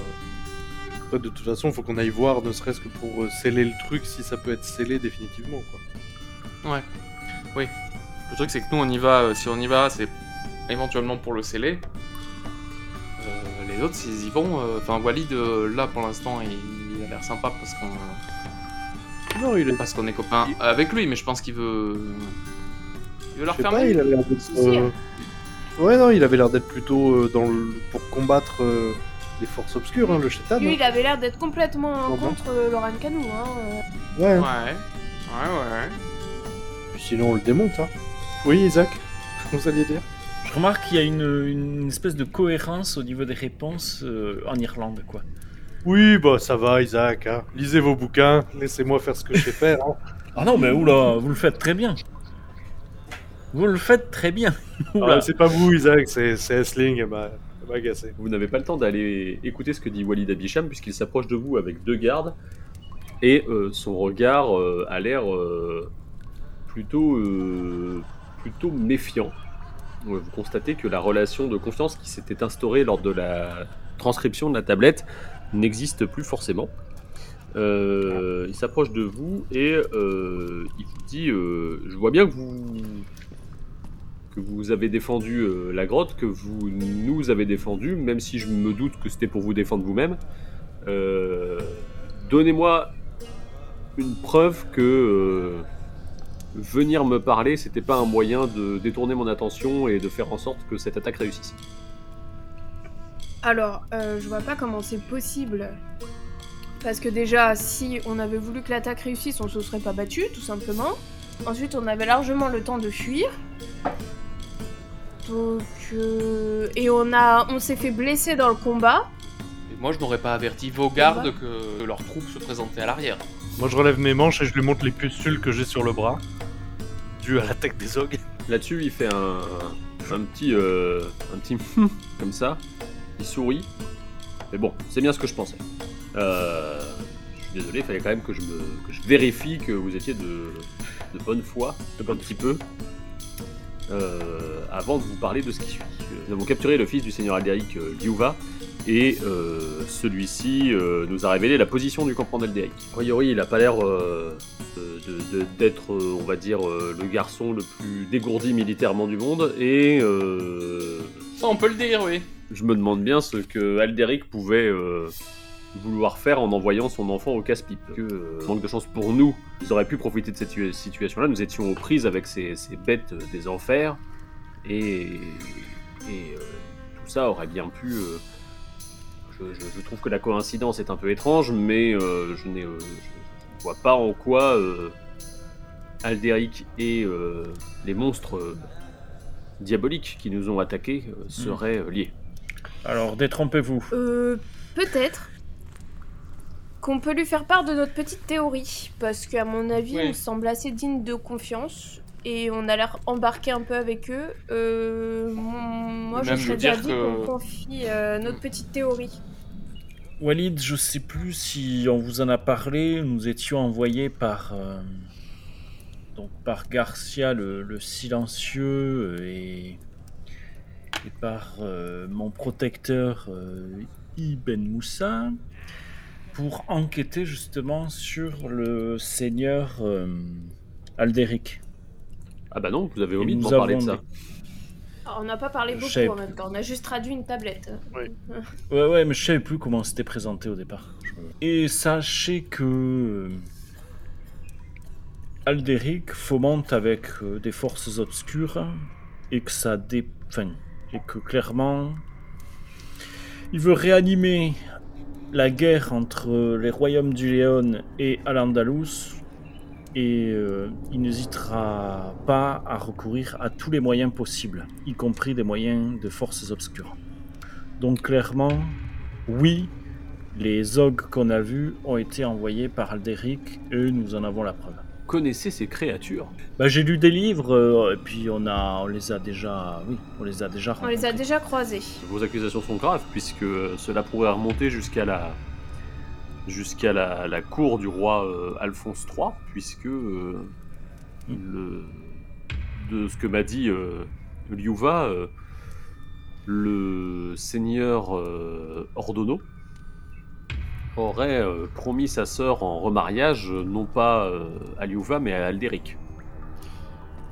De toute façon, faut qu'on aille voir, ne serait-ce que pour euh, sceller le truc, si ça peut être scellé définitivement. Quoi. Ouais. Oui. Le truc, c'est que nous, on y va. euh, si on y va, c'est éventuellement pour le sceller. Euh, les autres, s'ils y vont. euh, Enfin, Walid, euh, là, pour l'instant, il, il a l'air sympa parce qu'on Non, il est. parce qu'on est copains Il- avec lui, mais je pense qu'il veut. Il veut leur faire mal. il l'air d'être. Euh, Ouais, non, il avait l'air d'être plutôt euh, dans le... pour combattre euh, les forces obscures, hein, le Shetan. Lui, il avait l'air d'être complètement bon contre euh, Laurent Canou. Hein. euh. Ouais, Ouais. Ouais, ouais. Puis sinon on le démonte. Hein. Oui, Isaac (laughs) Vous alliez dire Je remarque qu'il y a une, une espèce de cohérence au niveau des réponses euh, en Irlande, quoi. Oui, bah ça va, Isaac. hein. Lisez vos bouquins, laissez-moi faire ce que je sais faire. hein. (laughs) Ah non, mais oula, vous le faites très bien. Vous le faites très bien. (laughs) Oula. Ah, c'est pas vous, Isaac, c'est c'est Esling, Vous n'avez pas le temps d'aller écouter ce que dit Walid Abisham puisqu'il s'approche de vous avec deux gardes et euh, son regard euh, a l'air euh, plutôt, plutôt méfiant. Vous constatez que la relation de confiance qui s'était instaurée lors de la transcription de la tablette n'existe plus forcément. Il s'approche de vous et il vous dit Je vois bien que vous, que vous avez défendu euh, la grotte, que vous nous avez défendu, même si je me doute que c'était pour vous défendre vous-même. Euh, Donnez-moi une preuve que euh, venir me parler, c'était pas un moyen de détourner mon attention et de faire en sorte que cette attaque réussisse. Alors, je vois pas comment c'est possible. Parce que déjà, si on avait voulu que l'attaque réussisse, on se serait pas battu, tout simplement. Ensuite, on avait largement le temps de fuir. Donc, euh, et on a, on s'est fait blesser dans le combat. Et moi, je n'aurais pas averti vos gardes que, que leurs troupes se présentaient à l'arrière. Moi je relève mes manches et je lui montre les pustules que j'ai sur le bras, dû à l'attaque des ogres. Là-dessus, il fait un, un petit, euh, un petit (laughs) comme ça. Il sourit. Mais bon, c'est bien ce que je pensais. Euh, je suis désolé, il fallait quand même que je, me, que je vérifie que vous étiez de, de bonne foi, un petit peu, euh, avant de vous parler de ce qui suit. Nous avons capturé le fils du seigneur Alderic, euh, Liuva, et euh, celui-ci euh, nous a révélé la position du campement d'Alderic. A priori, il n'a pas l'air euh, d'être, euh, on va dire, euh, le garçon le plus dégourdi militairement du monde, et euh, Ça, on peut le dire, oui. je me demande bien ce que Alderic pouvait euh, vouloir faire en envoyant son enfant au casse-pipe. Que, euh, manque de chance pour nous, ils auraient pu profiter de cette situa- situation-là. Nous étions aux prises avec ces, ces bêtes euh, des enfers, et, et, euh, tout ça aurait bien pu. euh, je, je- je trouve que la coïncidence est un peu étrange, mais euh, je n'ai, euh, je- vois pas en quoi euh, Alderic et euh, les monstres euh, diaboliques qui nous ont attaqués euh, seraient euh, liés. Alors, détrompez-vous. Euh, peut-être qu'on peut lui faire part de notre petite théorie, parce qu'à mon avis, Oui. on semble assez digne de confiance et on a l'air embarqué un peu avec eux. Euh, moi, je Même serais de dire d'avis que- qu'on confie euh, notre petite théorie. Walid, je sais plus si on vous en a parlé. Nous étions envoyés par euh, donc par Garcia le, le silencieux et, et par euh, mon protecteur euh, Ibn Moussa pour enquêter justement sur le seigneur euh, Alderic. Ah bah non, vous avez omis de nous m'en parler de avons ça. des- Alors, on n'a pas parlé Je beaucoup en même temps, on a juste traduit une tablette. (laughs) Ouais, ouais, mais je savais plus comment c'était présenté au départ. Et sachez que euh, Alderic fomente avec euh, des forces obscures et que ça dé... enfin, et que clairement il veut réanimer la guerre entre les royaumes du Léon et Al-Andalus et euh, il n'hésitera pas à recourir à tous les moyens possibles, y compris des moyens de forces obscures. Donc clairement, oui, les Zog qu'on a vus ont été envoyés par Alderic et nous en avons la preuve. Connaissez ces créatures Bah, j'ai lu des livres euh, et puis on a, on les a déjà, oui, on les a déjà On les a déjà croisés. Vos accusations sont graves, puisque cela pourrait remonter jusqu'à la jusqu'à la, la cour du roi euh, Alphonse III, puisque euh, le, de ce que m'a dit euh, Liuva, euh, le seigneur euh, Ordono aurait euh, promis sa sœur en remariage, euh, non pas euh, à Liuva, mais à Alderic.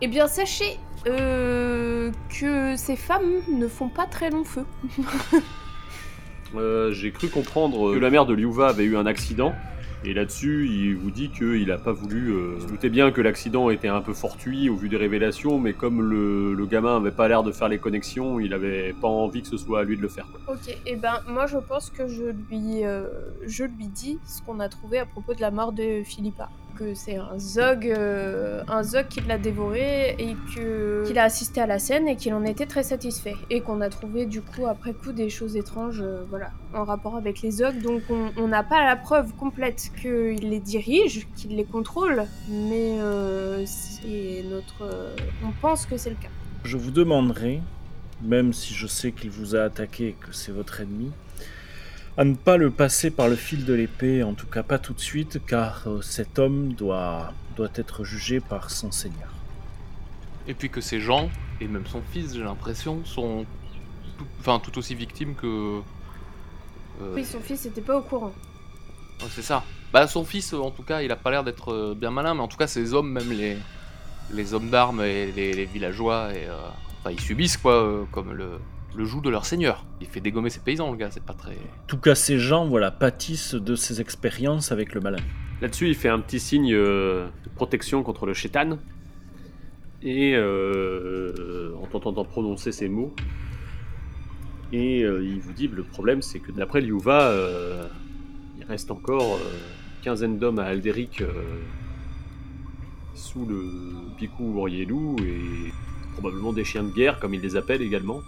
Eh bien, sachez euh, que ces femmes ne font pas très long feu. Euh, J'ai cru comprendre que la mère de Liuva avait eu un accident. Et là-dessus, il vous dit qu'il n'a pas voulu. Euh, il bien que l'accident était un peu fortuit au vu des révélations, mais comme le, le gamin avait pas l'air de faire les connexions, il avait pas envie que ce soit à lui de le faire. Ok, et ben moi je pense que je lui, euh, je lui dis ce qu'on a trouvé à propos de la mort de Philippa. Que c'est un Zog, euh, un Zog qui l'a dévoré et qu'il a assisté à la scène et qu'il en était très satisfait. Et qu'on a trouvé du coup après coup des choses étranges, euh, voilà, en rapport avec les Zog. Donc on- n'a pas la preuve complète qu'il les dirige, qu'il les contrôle, mais euh, c'est notre, on pense que c'est le cas. Je vous demanderai, même si je sais qu'il vous a attaqué et que c'est votre ennemi, à ne pas le passer par le fil de l'épée, en tout cas pas tout de suite, car euh, cet homme doit, doit être jugé par son seigneur. Et puis que ces gens, et même son fils, j'ai l'impression, sont tout, enfin, tout aussi victimes que. euh, Oui, son fils n'était pas au courant. c'est ça. Bah, son fils, euh, en tout cas, il a pas l'air d'être bien malin, mais en tout cas, ces hommes, même les, les hommes d'armes et les, les villageois, et, euh, enfin, ils subissent quoi, euh, comme le, le joug de leur seigneur. Il fait dégommer ses paysans, le gars, c'est pas très. En tout cas, ces gens voilà, pâtissent de ces expériences avec le malin. Là-dessus, il fait un petit signe euh, de protection contre le chétan. Et euh, en t'entendant prononcer ces mots, et euh, il vous dit le problème, c'est que d'après Liuva, euh, il reste encore euh, une quinzaine d'hommes à Alderic euh, sous le Picou Orielou et probablement des chiens de guerre, comme il les appelle également.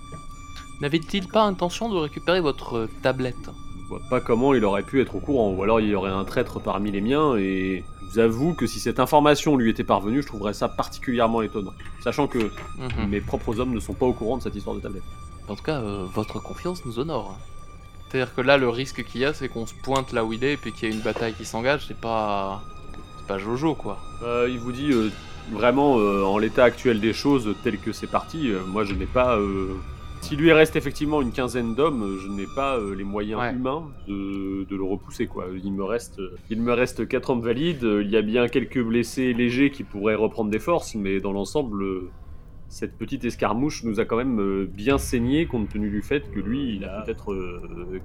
N'avait-il pas intention de récupérer votre tablette? Je vois pas comment il aurait pu être au courant, ou alors il y aurait un traître parmi les miens, et je vous avoue que si cette information lui était parvenue, je trouverais ça particulièrement étonnant. Sachant que Mhm. mes propres hommes ne sont pas au courant de cette histoire de tablette. En tout cas, euh, votre confiance nous honore. C'est-à-dire que là, le risque qu'il y a, c'est qu'on se pointe là où il est, et puis qu'il y ait une bataille qui s'engage, c'est pas. C'est pas Jojo, quoi. Euh, il vous dit euh, vraiment, en l'état actuel des choses, tel que c'est parti, moi je n'ai pas. S'il lui reste effectivement une quinzaine d'hommes, je n'ai pas euh, les moyens Ouais. humains de, de le repousser. Quoi. Il, me reste, euh, il me reste 4 hommes valides, il y a bien quelques blessés légers qui pourraient reprendre des forces, mais dans l'ensemble, euh, cette petite escarmouche nous a quand même bien saigné compte tenu du fait que lui, il a peut-être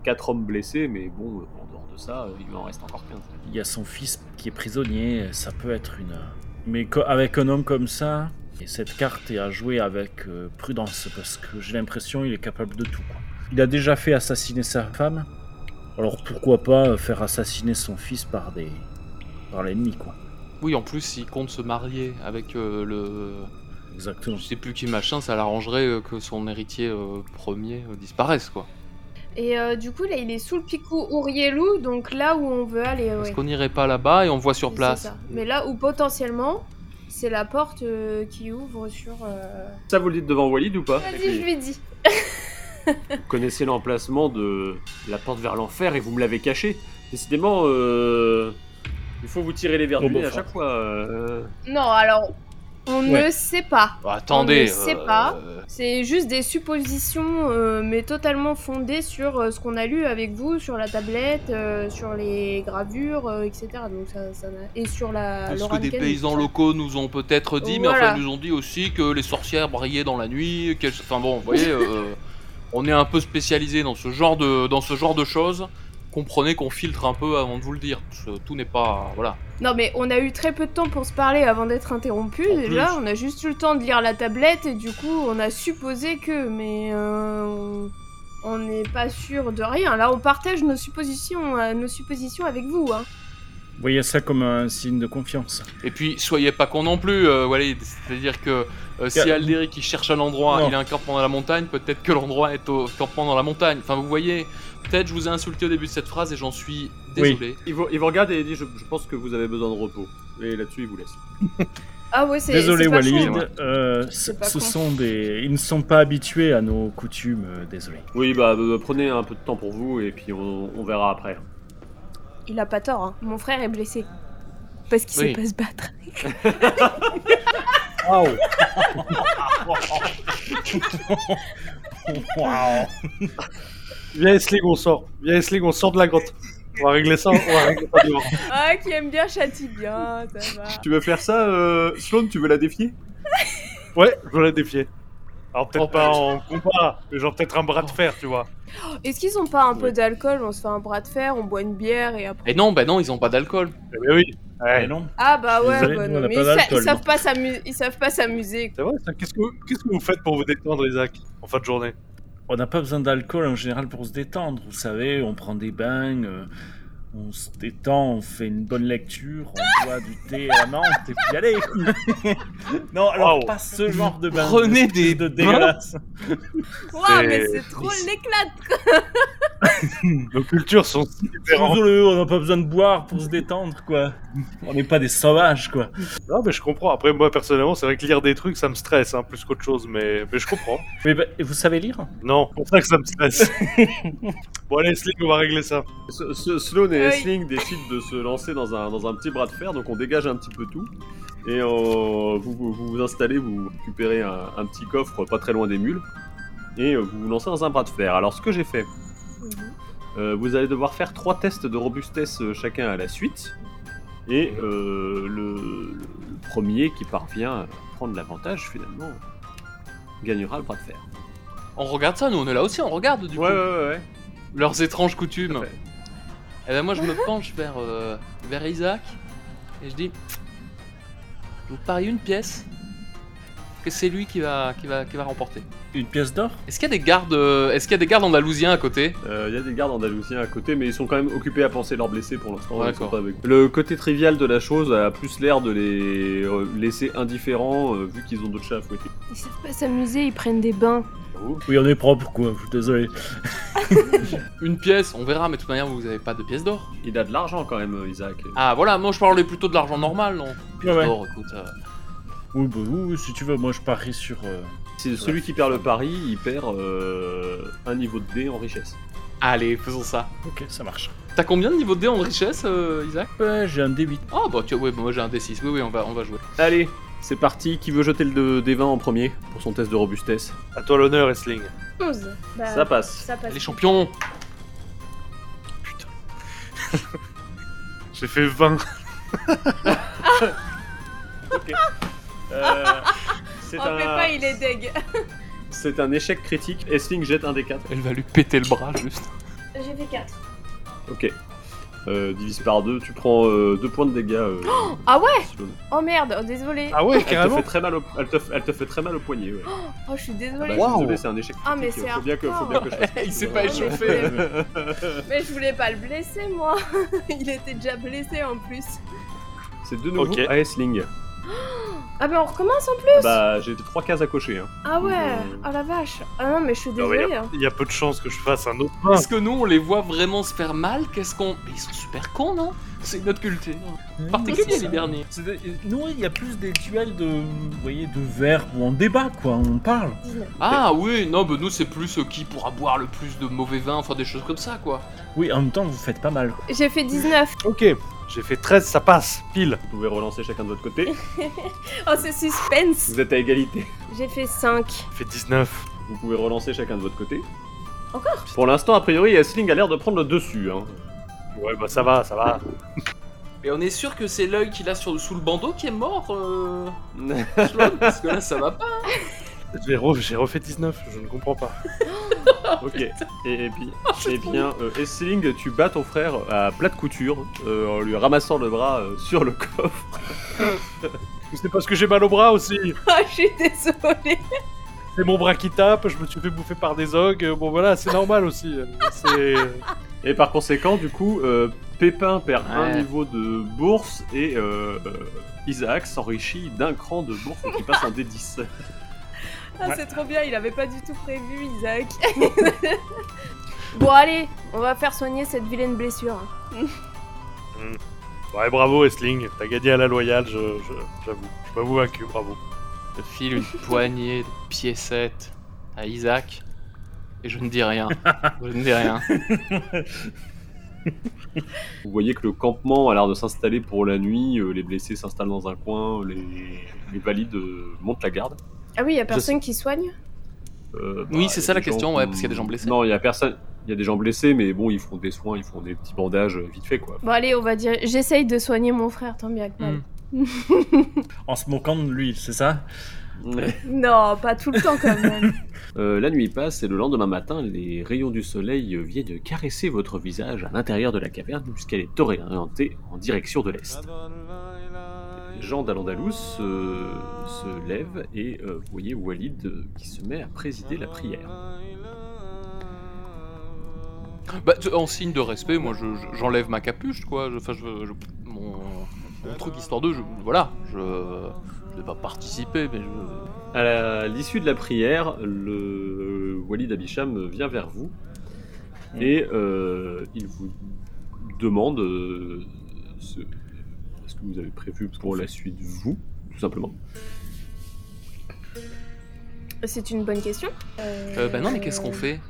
4 hommes blessés, mais bon, en dehors de ça, il en reste encore 15. Il y a son fils qui est prisonnier, ça peut être une... Mais avec un homme comme ça, et cette carte est à jouer avec euh, prudence, parce que j'ai l'impression qu'il est capable de tout. quoi. Il a déjà fait assassiner sa femme, alors pourquoi pas euh, faire assassiner son fils par des... par l'ennemi, quoi. Oui, en plus, s'il compte se marier avec euh, le. Exactement. Je sais plus qui machin, ça l'arrangerait que son héritier euh, premier euh, disparaisse, quoi. Et euh, du coup, là, il est sous le picou Ourielou, donc là où on veut aller. Est-ce ouais. qu'on n'irait pas là-bas et on voit sur place ça. Mais là où potentiellement, c'est la porte euh, qui ouvre sur. euh, Ça vous le dites devant Walid ou pas Vas-y, je lui dis. Vous connaissez l'emplacement de la porte vers l'enfer et vous me l'avez caché. Décidément, euh, il faut vous tirer les verres Oh, du nez bon, à chaque fois. euh. Non, alors. On Ouais. ne sait pas. Bah, attendez. ne sait euh, pas. C'est juste des suppositions, euh, mais totalement fondées sur euh, ce qu'on a lu avec vous, sur la tablette, euh, sur les gravures, euh, etc. Donc ça, et sur la. Parce que des paysans locaux nous ont peut-être dit, mais enfin, ils nous ont dit aussi que les sorcières brillaient dans la nuit. Enfin bon, vous voyez, euh, (laughs) on est un peu spécialisé dans ce genre de, dans ce genre de choses. Comprenez qu'on filtre un peu avant de vous le dire. tout n'est pas. Voilà. Non, mais on a eu très peu de temps pour se parler avant d'être interrompu. Déjà, plus. on a juste eu le temps de lire la tablette et du coup, on a supposé que, mais euh, on- n'est pas sûr de rien. Là, on partage nos suppositions, euh, nos suppositions avec vous. Hein. Voyez ça comme un signe de confiance. Et puis, soyez pas con non plus, euh, Walid. C'est-à-dire que euh, si. Alderic il cherche un endroit, Non. il a un campement dans la montagne, peut-être que l'endroit est au campement dans la montagne. Enfin, vous voyez, peut-être je vous ai insulté au début de cette phrase et j'en suis désolé. Il vous, il vous regarde et il dit je, je pense que vous avez besoin de repos. Et là-dessus, il vous laisse. (laughs) Ah ouais, c'est. Désolé pas Walid, con. euh, ce sont des... Ils ne sont pas habitués à nos coutumes, euh, désolé. Oui, bah euh, prenez un peu de temps pour vous et puis on, on verra après. Il a pas tort. hein. Mon frère est blessé parce qu'il Oui. sait pas se battre. (laughs) Waouh (laughs) Waouh Viens Esling, on sort. Viens Esling, on sort de la grotte. On va régler ça, on va régler ça dehors. Ah, qui aime bien châtie bien, ça va. Tu veux faire ça, euh, Sloan Tu veux la défier? Ouais, je veux la défier. Alors peut-être Oh, pas putain. en combat, mais genre peut-être un bras de fer, tu vois. Est-ce qu'ils ont pas un peu d'alcool? On se fait un bras de fer, on boit une bière et après. Et non, bah non, ils ont pas d'alcool. Eh ben oui. Eh non Ah bah ouais, Désolé, bah non, mais pas ils, sa- d'alcool, ils savent pas s'amuser. Ils savent pas s'amuser. C'est vrai. Qu'est-ce que, qu'est-ce que vous faites pour vous détendre, Isaac, en fin de journée? On n'a pas besoin d'alcool en général pour se détendre, vous savez, on prend des bains, euh, on se détend, on fait une bonne lecture, on boit du thé à la menthe et puis allez (laughs) Non, alors Wow. pas ce genre de bain. Prenez des de dégueulasse. Waouh, mais C'est- trop l'éclate. (laughs) Nos cultures sont si différentes. On n'a pas besoin de boire pour se détendre, quoi. On n'est pas des sauvages, quoi. Non, mais je comprends. Après, moi, personnellement, c'est vrai que lire des trucs, ça me stresse, hein, plus qu'autre chose, mais, mais je comprends. Mais bah, vous savez lire? Non, c'est pour ça que ça me stresse. (laughs) bon, allez, Sling, on va régler ça. S- S- Sloan et Oui. Essling décident de se lancer dans un, dans un petit bras de fer, donc on dégage un petit peu tout. Et euh, vous, vous installez, vous récupérez un, un petit coffre pas très loin des mules. Et euh, vous vous lancez dans un bras de fer. Alors ce que j'ai fait, euh, vous allez devoir faire trois tests de robustesse chacun à la suite. Et euh, le, le premier qui parvient à prendre l'avantage finalement gagnera le bras de fer. On regarde ça, nous on est là aussi, on regarde du coup. ouais, ouais. Leurs étranges coutumes. Et ben moi je me penche vers, euh, vers Isaac et je dis Je vous parie une pièce? Que c'est lui qui va, qui va, qui va remporter. Une pièce d'or Est-ce qu'il y a des gardes euh, Est-ce qu'il y a des gardes andalousiens à côté? Euh, Il y a des gardes andalousiens à côté, mais ils sont quand même occupés à penser leurs blessés pour l'instant. Ouais, ils sont d'accord. pas avec- Le côté trivial de la chose a plus l'air de les euh, laisser indifférents euh, vu qu'ils ont d'autres chats à fouetter. Ils savent pas s'amuser, ils prennent des bains. Oui, on est propre, quoi, je suis désolé. (laughs) Une pièce, on verra, mais de toute manière vous avez pas de pièce d'or. Il a de l'argent quand même, euh, Isaac. Ah voilà, moi je parlais plutôt de l'argent normal, non? Pièce Ouais, ouais. d'or, écoute. euh, Oui, bah, oui, oui, si tu veux, moi je parie sur... euh, C'est celui qui perd le pari, il perd euh, un niveau de dé en richesse. Allez, faisons ça. Ok, ça marche. T'as combien de niveau de dé en richesse, euh, Isaac? Ouais, j'ai un D8. Oh bah tu ouais, bah, moi j'ai un D6, oui oui on va, on va jouer. Allez, c'est parti. Qui veut jeter le D20 en premier pour son test de robustesse? À toi l'honneur, Esling. 11. Bah, Ça passe. Ça passe. Les champions (laughs) J'ai fait 20. (laughs) (laughs) Euh, c'est Oh, pas, un, il est deg. c'est un échec critique. Essling jette un des 4. Elle va lui péter le bras juste. J'ai fait 4. Ok. Euh, divise par 2, tu prends 2 points de dégâts. euh, Ah ouais. Oh merde, oh, désolé. Ah ouais, Elle te, fait très mal au, elle, te, elle te fait très mal au poignet. Ouais. Oh, je suis Ah désolée. bah, Désolé, c'est un échec critique. Ah, mais c'est faut bien que, faut hardcore. bien que je fasse (laughs) Il s'est pas Ouais, échauffé. mais- (laughs) Mais je voulais pas le blesser, moi. (laughs) il était déjà blessé en plus. C'est de nouveau Ok. à Essling. Ah, mais on recommence en plus Bah, j'ai 3 cases à cocher. Hein. Ah ouais Euh. Oh la vache Ah non, mais je suis Ah ouais, désolée. hein. Il y a peu de chances que je fasse un autre. Est-ce que nous on les voit vraiment se faire mal? Qu'est-ce qu'on. Mais ils sont super cons, non? C'est notre culture. Particulier c'est les derniers. Nous, il y a plus des duels de, vous voyez, de verre où on débat, quoi, on parle. 19. Ah oui, non, bah nous c'est plus euh, qui pourra boire le plus de mauvais vin, enfin des choses comme ça quoi. Oui, en même temps, vous faites pas mal. J'ai fait 19. Ok, J'ai fait 13, ça passe, pile. Vous pouvez relancer chacun de votre côté. (laughs) Oh, ce suspense Vous êtes à égalité. J'ai fait 5. J'ai fait 19. Vous pouvez relancer chacun de votre côté. Encore? Pour l'instant, a priori, Essling a l'air de prendre le dessus. Hein. Ouais, bah ça va, ça va. (laughs) Et on est sûr que c'est l'œil qu'il a sur, sous le bandeau qui est mort, euh... (laughs) Parce que là, ça va pas. J'ai re- j'ai refait 19, je ne comprends pas. (laughs) ok. Et, et puis, eh bien, euh, Essling, tu bats ton frère à plat de couture euh, en lui ramassant le bras euh, sur le coffre. (laughs) C'est parce que j'ai mal au bras aussi. (laughs) Ah, je suis désolée. C'est mon bras qui tape, je me suis fait bouffer par des ogres. Bon voilà, c'est normal aussi. C'est. Et par conséquent, du coup, euh, Pépin perd un niveau de bourse et euh, euh, Isaac s'enrichit d'un cran de bourse qui passe en D10. Ah, Ouais. c'est trop bien, il avait pas du tout prévu, Isaac. (laughs) bon, allez, on va faire soigner cette vilaine blessure. Ouais, bravo Esling, t'as gagné à la loyale, je, je- j'avoue. Je suis pas vous vaincu, bravo. Je file une (laughs) poignée de piécettes à Isaac. Et je ne dis rien. Je ne dis rien. (laughs) Vous voyez que le campement a l'air de s'installer pour la nuit, euh, les blessés s'installent dans un coin, les, les valides euh, montent la garde. Ah oui, y a personne qui soigne Euh, Oui, bah, c'est ça la question, ouais, parce qu'il y a des gens blessés. Non, il y a personne. Il y a des gens blessés, mais bon, ils font des soins, ils font des petits bandages euh, vite fait, quoi. Bon, allez, on va dire. J'essaye de soigner mon frère, tant bien que mal. Hmm. (laughs) En se moquant de lui, c'est ça? (laughs) Non, pas tout le temps quand même. (laughs) Euh, la nuit passe et le lendemain matin, les rayons du soleil viennent caresser votre visage à l'intérieur de la caverne puisqu'elle est orientée en direction de l'est. Jean d'Al-Andalus euh, se lève et euh, vous voyez Walid euh, qui se met à présider la prière. Bah, en signe de respect, moi, je- je- j'enlève ma capuche, quoi. Je- Enfin, je, je- mon, mon truc histoire de, je, voilà, je, je vais pas participer, mais je. À l'issue de la prière, le Walid Abisham vient vers vous et euh, il vous demande ce, ce que vous avez prévu pour la suite, vous, tout simplement. C'est une bonne question. Euh, bah non, mais qu'est-ce qu'on fait?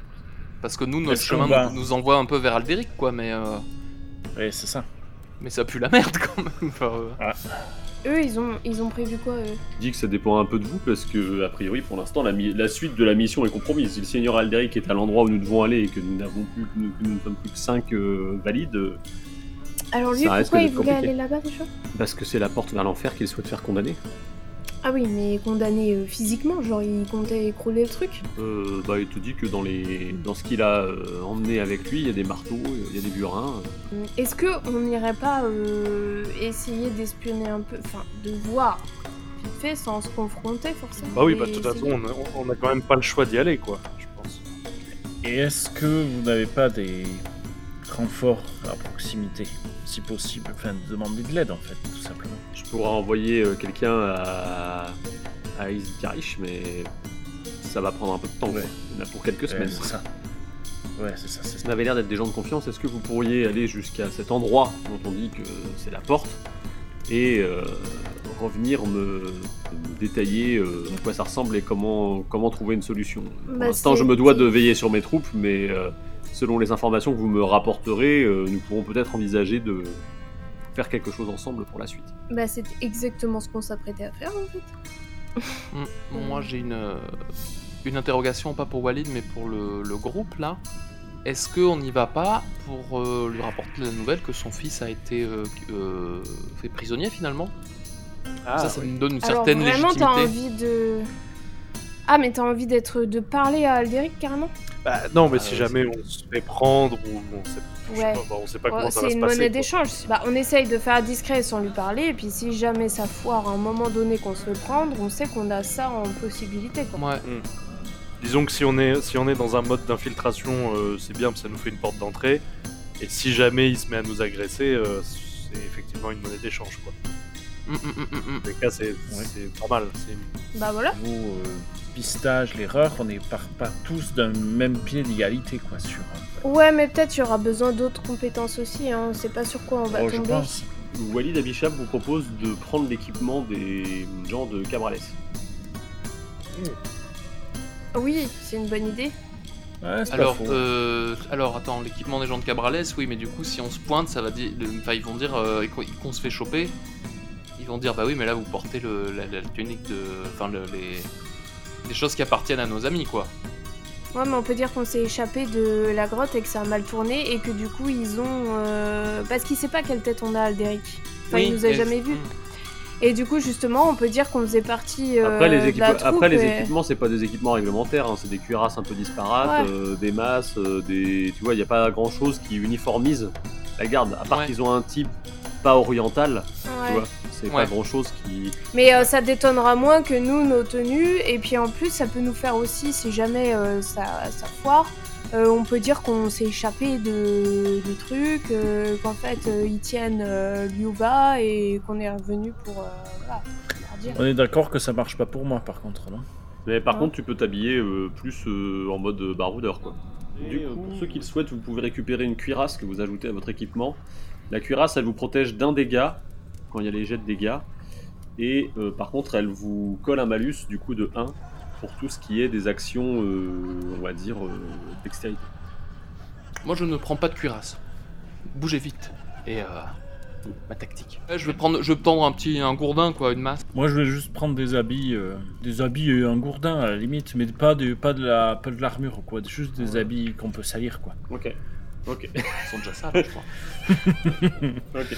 Parce que nous, notre Est-ce qu'on chemin va- nous, nous envoie un peu vers Alderic, quoi, mais. euh, Oui, c'est ça. mais ça pue la merde quand même. Enfin, euh, Eux, ils ont, ils ont prévu quoi, eux? Je dis que ça dépend un peu de vous parce que, a priori, pour l'instant, la, mi- la suite de la mission est compromise. Si le Seigneur Alderic est à l'endroit où nous devons aller et que nous n'avons plus, que nous, que nous ne sommes plus que 5 valides, euh, Alors lui, Ça pourquoi il voulait compliqué. aller là-bas déjà? Parce que c'est la porte vers l'enfer qu'il souhaite faire condamner. Ah oui, mais condamné euh, physiquement, genre il comptait écrouler le truc? Euh, bah, il te dit que dans, les... dans ce qu'il a euh, emmené avec lui, il y a des marteaux, il y a des burins. euh. Est-ce que on n'irait pas euh, essayer d'espionner un peu, enfin de voir vite fait sans se confronter forcément? Bah oui, bah de toute façon, on a, on a quand même pas le choix d'y aller, quoi, je pense. Et est-ce que vous n'avez pas des renforts à proximité, si possible Enfin, demander de l'aide, en fait, tout simplement. Je pourrais envoyer euh, quelqu'un à, à mais ça va prendre un peu de temps. Ouais. quoi. Il y en a pour quelques Ouais, semaines. c'est ça. Ouais, c'est ça, c'est Ça n'avait l'air d'être des gens de confiance. Est-ce que vous pourriez aller jusqu'à cet endroit dont on dit que c'est la porte et euh, revenir me, me détailler euh, à quoi ça ressemble et comment, comment trouver une solution? Pour Bah, l'instant, je me dois de veiller sur mes troupes, mais euh, selon les informations que vous me rapporterez, euh, nous pourrons peut-être envisager de faire quelque chose ensemble pour la suite. Bah c'est exactement ce qu'on s'apprêtait à faire en fait. bon, moi, j'ai une, euh, une interrogation, pas pour Walid, mais pour le, le groupe là. Est-ce qu'on n'y va pas pour euh, lui rapporter la nouvelle que son fils a été euh, euh, fait prisonnier finalement? Ah, Ça, ça ouais. nous donne une Alors certaine vraiment t'as légitimité. envie de... Ah mais t'as envie d'être de parler à Alderic carrément? Bah, non, mais Ah, si ouais, jamais on se fait prendre ou on sait, je sais Ouais. pas, bah, on sait pas Ouais, comment ça va C'est se une passer. monnaie quoi. d'échange. Bah, on essaye de faire discret sans lui parler, et puis si jamais ça foire à un moment donné qu'on se fait prendre, on sait qu'on a ça en possibilité. Quoi. Ouais. Disons que si on est, si on est dans un mode d'infiltration, euh, c'est bien, parce que ça nous fait une porte d'entrée. Et si jamais il se met à nous agresser, euh, c'est effectivement une monnaie d'échange. Quoi. Mm, mm, mm, mm, mm. Dans les cas, c'est c'est pas mal. c'est- Bah voilà. Vous, euh, l'erreur, on n'est part pas tous d'un même pied d'égalité, quoi, sur... Ouais, mais peut-être il y aura besoin d'autres compétences aussi. Hein. C'est pas sur quoi on va oh, je tomber. pense. Walid Abishab vous propose de prendre l'équipement des gens de Cabrales. Oui, c'est une bonne idée. Ouais, Alors, euh, alors attends, l'équipement des gens de Cabrales, oui, mais du coup, si on se pointe, ça va dire. Enfin, ils vont dire euh, qu'on se fait choper. Ils vont dire, bah oui, mais là, vous portez le, la, la tunique de. Enfin, le- les. Des choses qui appartiennent à nos amis, quoi. Ouais, mais on peut dire qu'on s'est échappé de la grotte et que ça a mal tourné et que du coup ils ont. euh, Parce qu'il sait pas quelle tête on a, Alderic. Enfin, il nous a mais- jamais vus. Hmm. Et du coup, justement, on peut dire qu'on faisait partie euh, Après, les, de la équipements, troupe. après, les et- équipements, c'est pas des équipements réglementaires, hein, c'est des cuirasses un peu disparates, Ouais. euh, des masses, euh, des. Tu vois, il n'y a pas grand chose qui uniformise la garde, à part Ouais. qu'ils ont un type pas oriental, tu Ouais. vois. C'est Ouais. pas grand chose qui. Mais euh, ça détonnera moins que nous, nos tenues. Et puis en plus, ça peut nous faire aussi, si jamais euh, ça, ça foire, euh, on peut dire qu'on s'est échappé de, de trucs, euh, qu'en fait euh, ils tiennent euh, Liuba et qu'on est revenu pour. euh, voilà, leur dire. On est d'accord que ça marche pas pour moi, par contre, non? Mais par Ouais. contre, tu peux t'habiller euh, plus euh, en mode baroudeur, quoi. Du coup, pour ceux qui le souhaitent, vous pouvez récupérer une cuirasse que vous ajoutez à votre équipement. La cuirasse, elle vous protège d'un dégât quand il y a les jets de dégâts. Et euh, par contre, elle vous colle un malus du coup de 1 pour tout ce qui est des actions, euh, on va dire, euh, dextérité. Moi, je ne prends pas de cuirasse. Bougez vite. Et euh, ma tactique. Je vais prendre, je vais prendre un petit, un gourdin, quoi, une masse. Moi, je vais juste prendre des habits, euh, des habits et un gourdin à la limite, mais pas de, pas de la, pas de l'armure, quoi. Juste des habits qu'on peut salir, quoi. Ok. Ok. (laughs) Ils sont déjà sales, je crois. (laughs) ok.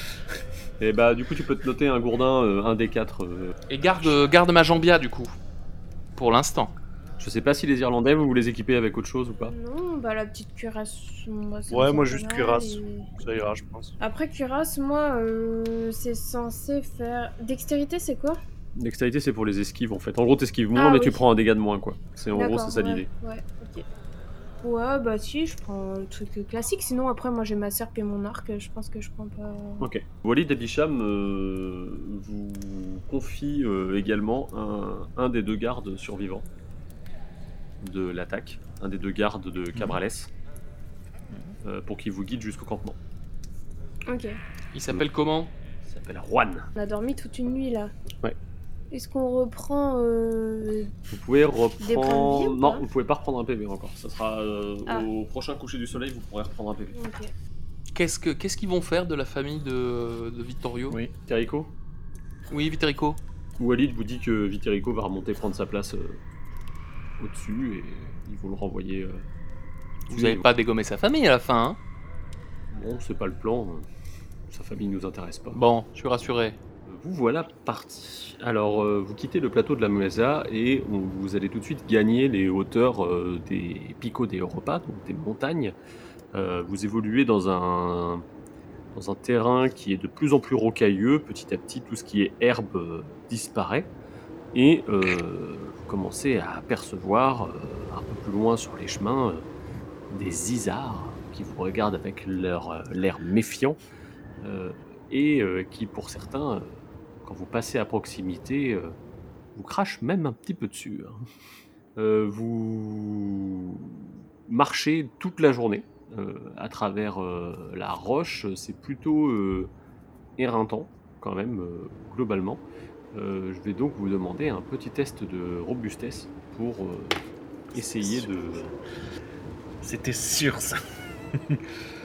Et bah, du coup, tu peux te noter un gourdin, euh, un des 4. Et garde, garde ma jambia, du coup. Pour l'instant. je sais pas si les Irlandais, vous vous les équipez avec autre chose ou pas Non, bah la petite cuirasse. moi, ça me Ouais, semble moi, pas juste mal, cuirasse. et- Ça ira, je pense. Après cuirasse, moi, euh, c'est censé faire. Dextérité, c'est quoi? Dextérité, c'est pour les esquives en fait. En gros, t'esquives moins, Ah, mais oui. tu prends un dégât de moins, quoi. C'est en gros, D'accord, c'est ça ouais, l'idée. Ouais, ok. Ouais, bah si, je prends le truc classique. Sinon, après, moi j'ai ma serpe et mon arc. Je pense que je prends pas. Ok. Walid Abisham euh, vous confie euh, également un, un des deux gardes survivants de l'attaque, un des deux gardes de Cabrales, euh, pour qu'il vous guide jusqu'au campement. Ok. Il s'appelle comment? Il s'appelle Juan. On a dormi toute une nuit là. Ouais. Est-ce qu'on reprend euh, Vous pouvez points de vie reprendre. Non, vous pouvez pas reprendre un PV encore. Ça sera euh, Ah. au prochain coucher du soleil, vous pourrez reprendre un PV. Qu'est-ce que, qu'est-ce qu'ils vont faire de la famille de, de Vittorio? Oui. Terrico Oui, Vitterico. Walid vous dit que Viterico va remonter prendre sa place euh, au-dessus et ils vont le renvoyer. euh, Vous n'avez pas dégommé sa famille à la fin, hein? Bon, c'est pas le plan. Sa famille nous intéresse pas. Bon, je suis rassuré. Vous voilà parti. Alors, euh, vous quittez le plateau de la Mesa et vous allez tout de suite gagner les hauteurs euh, des picots des Europa, donc des montagnes. Euh, vous évoluez dans un, terrain qui est de plus en plus rocailleux. Petit à petit, tout ce qui est herbe disparaît. Et vous commencez à apercevoir un peu plus loin sur les chemins des isards qui vous regardent avec leur l'air méfiant et qui, pour certains, quand vous passez à proximité, euh, vous crachent même un petit peu dessus. hein. Euh, vous marchez toute la journée euh, à travers la roche. C'est plutôt éreintant, quand même, globalement. Je vais donc vous demander un petit test de robustesse pour essayer de. C'était sûr, ça. (laughs)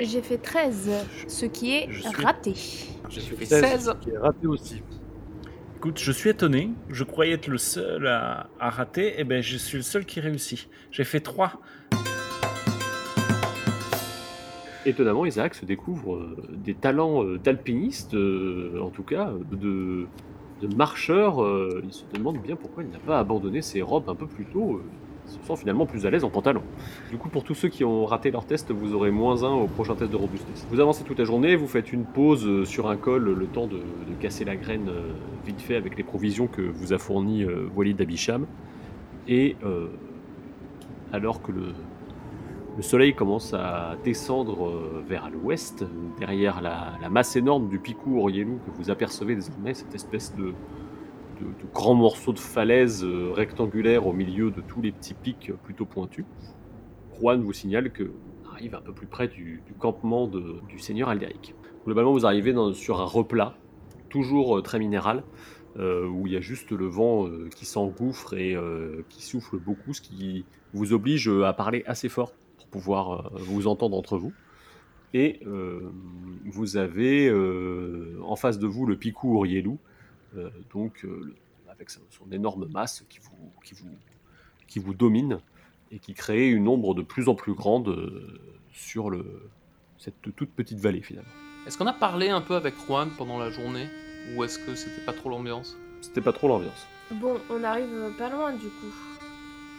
J'ai fait 13, ce qui est Je suis- raté. J'ai fait 16, 16. qui est raté aussi. Écoute, je suis étonné. Je croyais être le seul à, à rater. Et ben, je suis le seul qui réussit. J'ai fait 3. Étonnamment, Isaac se découvre euh, des talents euh, d'alpiniste, euh, en tout cas de, de marcheur. euh, il se demande bien pourquoi il n'a pas abandonné ses robes un peu plus tôt. Se sent finalement plus à l'aise en pantalon. Du coup, pour tous ceux qui ont raté leur test, vous aurez moins 1 au prochain test de robustesse. Vous avancez toute la journée, vous faites une pause euh, sur un col, le temps de, casser la graine euh, vite fait avec les provisions que vous a fournies euh, Walid Abisham. Et alors que le, le soleil commence à descendre vers l'ouest, derrière la, la masse énorme du Picou Orielou que vous apercevez désormais, cette espèce de, de, de grand morceau de falaise euh, rectangulaire au milieu de tous les petits pics euh, plutôt pointus. Juan vous signale que on arrive un peu plus près du, campement du seigneur Alderic. Globalement, vous arrivez sur un replat, toujours euh, très minéral, où il y a juste le vent qui s'engouffre et qui souffle beaucoup, ce qui vous oblige à parler assez fort pour pouvoir vous entendre entre vous. Et vous avez en face de vous le Picou Orielou, euh, donc euh, le- avec son, énorme masse qui vous, qui, vous, qui vous domine et qui crée une ombre de plus en plus grande euh, sur le, cette toute petite vallée finalement. Est-ce qu'on a parlé un peu avec Juan pendant la journée Ou est-ce que c'était pas trop l'ambiance? C'était pas trop l'ambiance. Bon, on arrive pas loin du coup.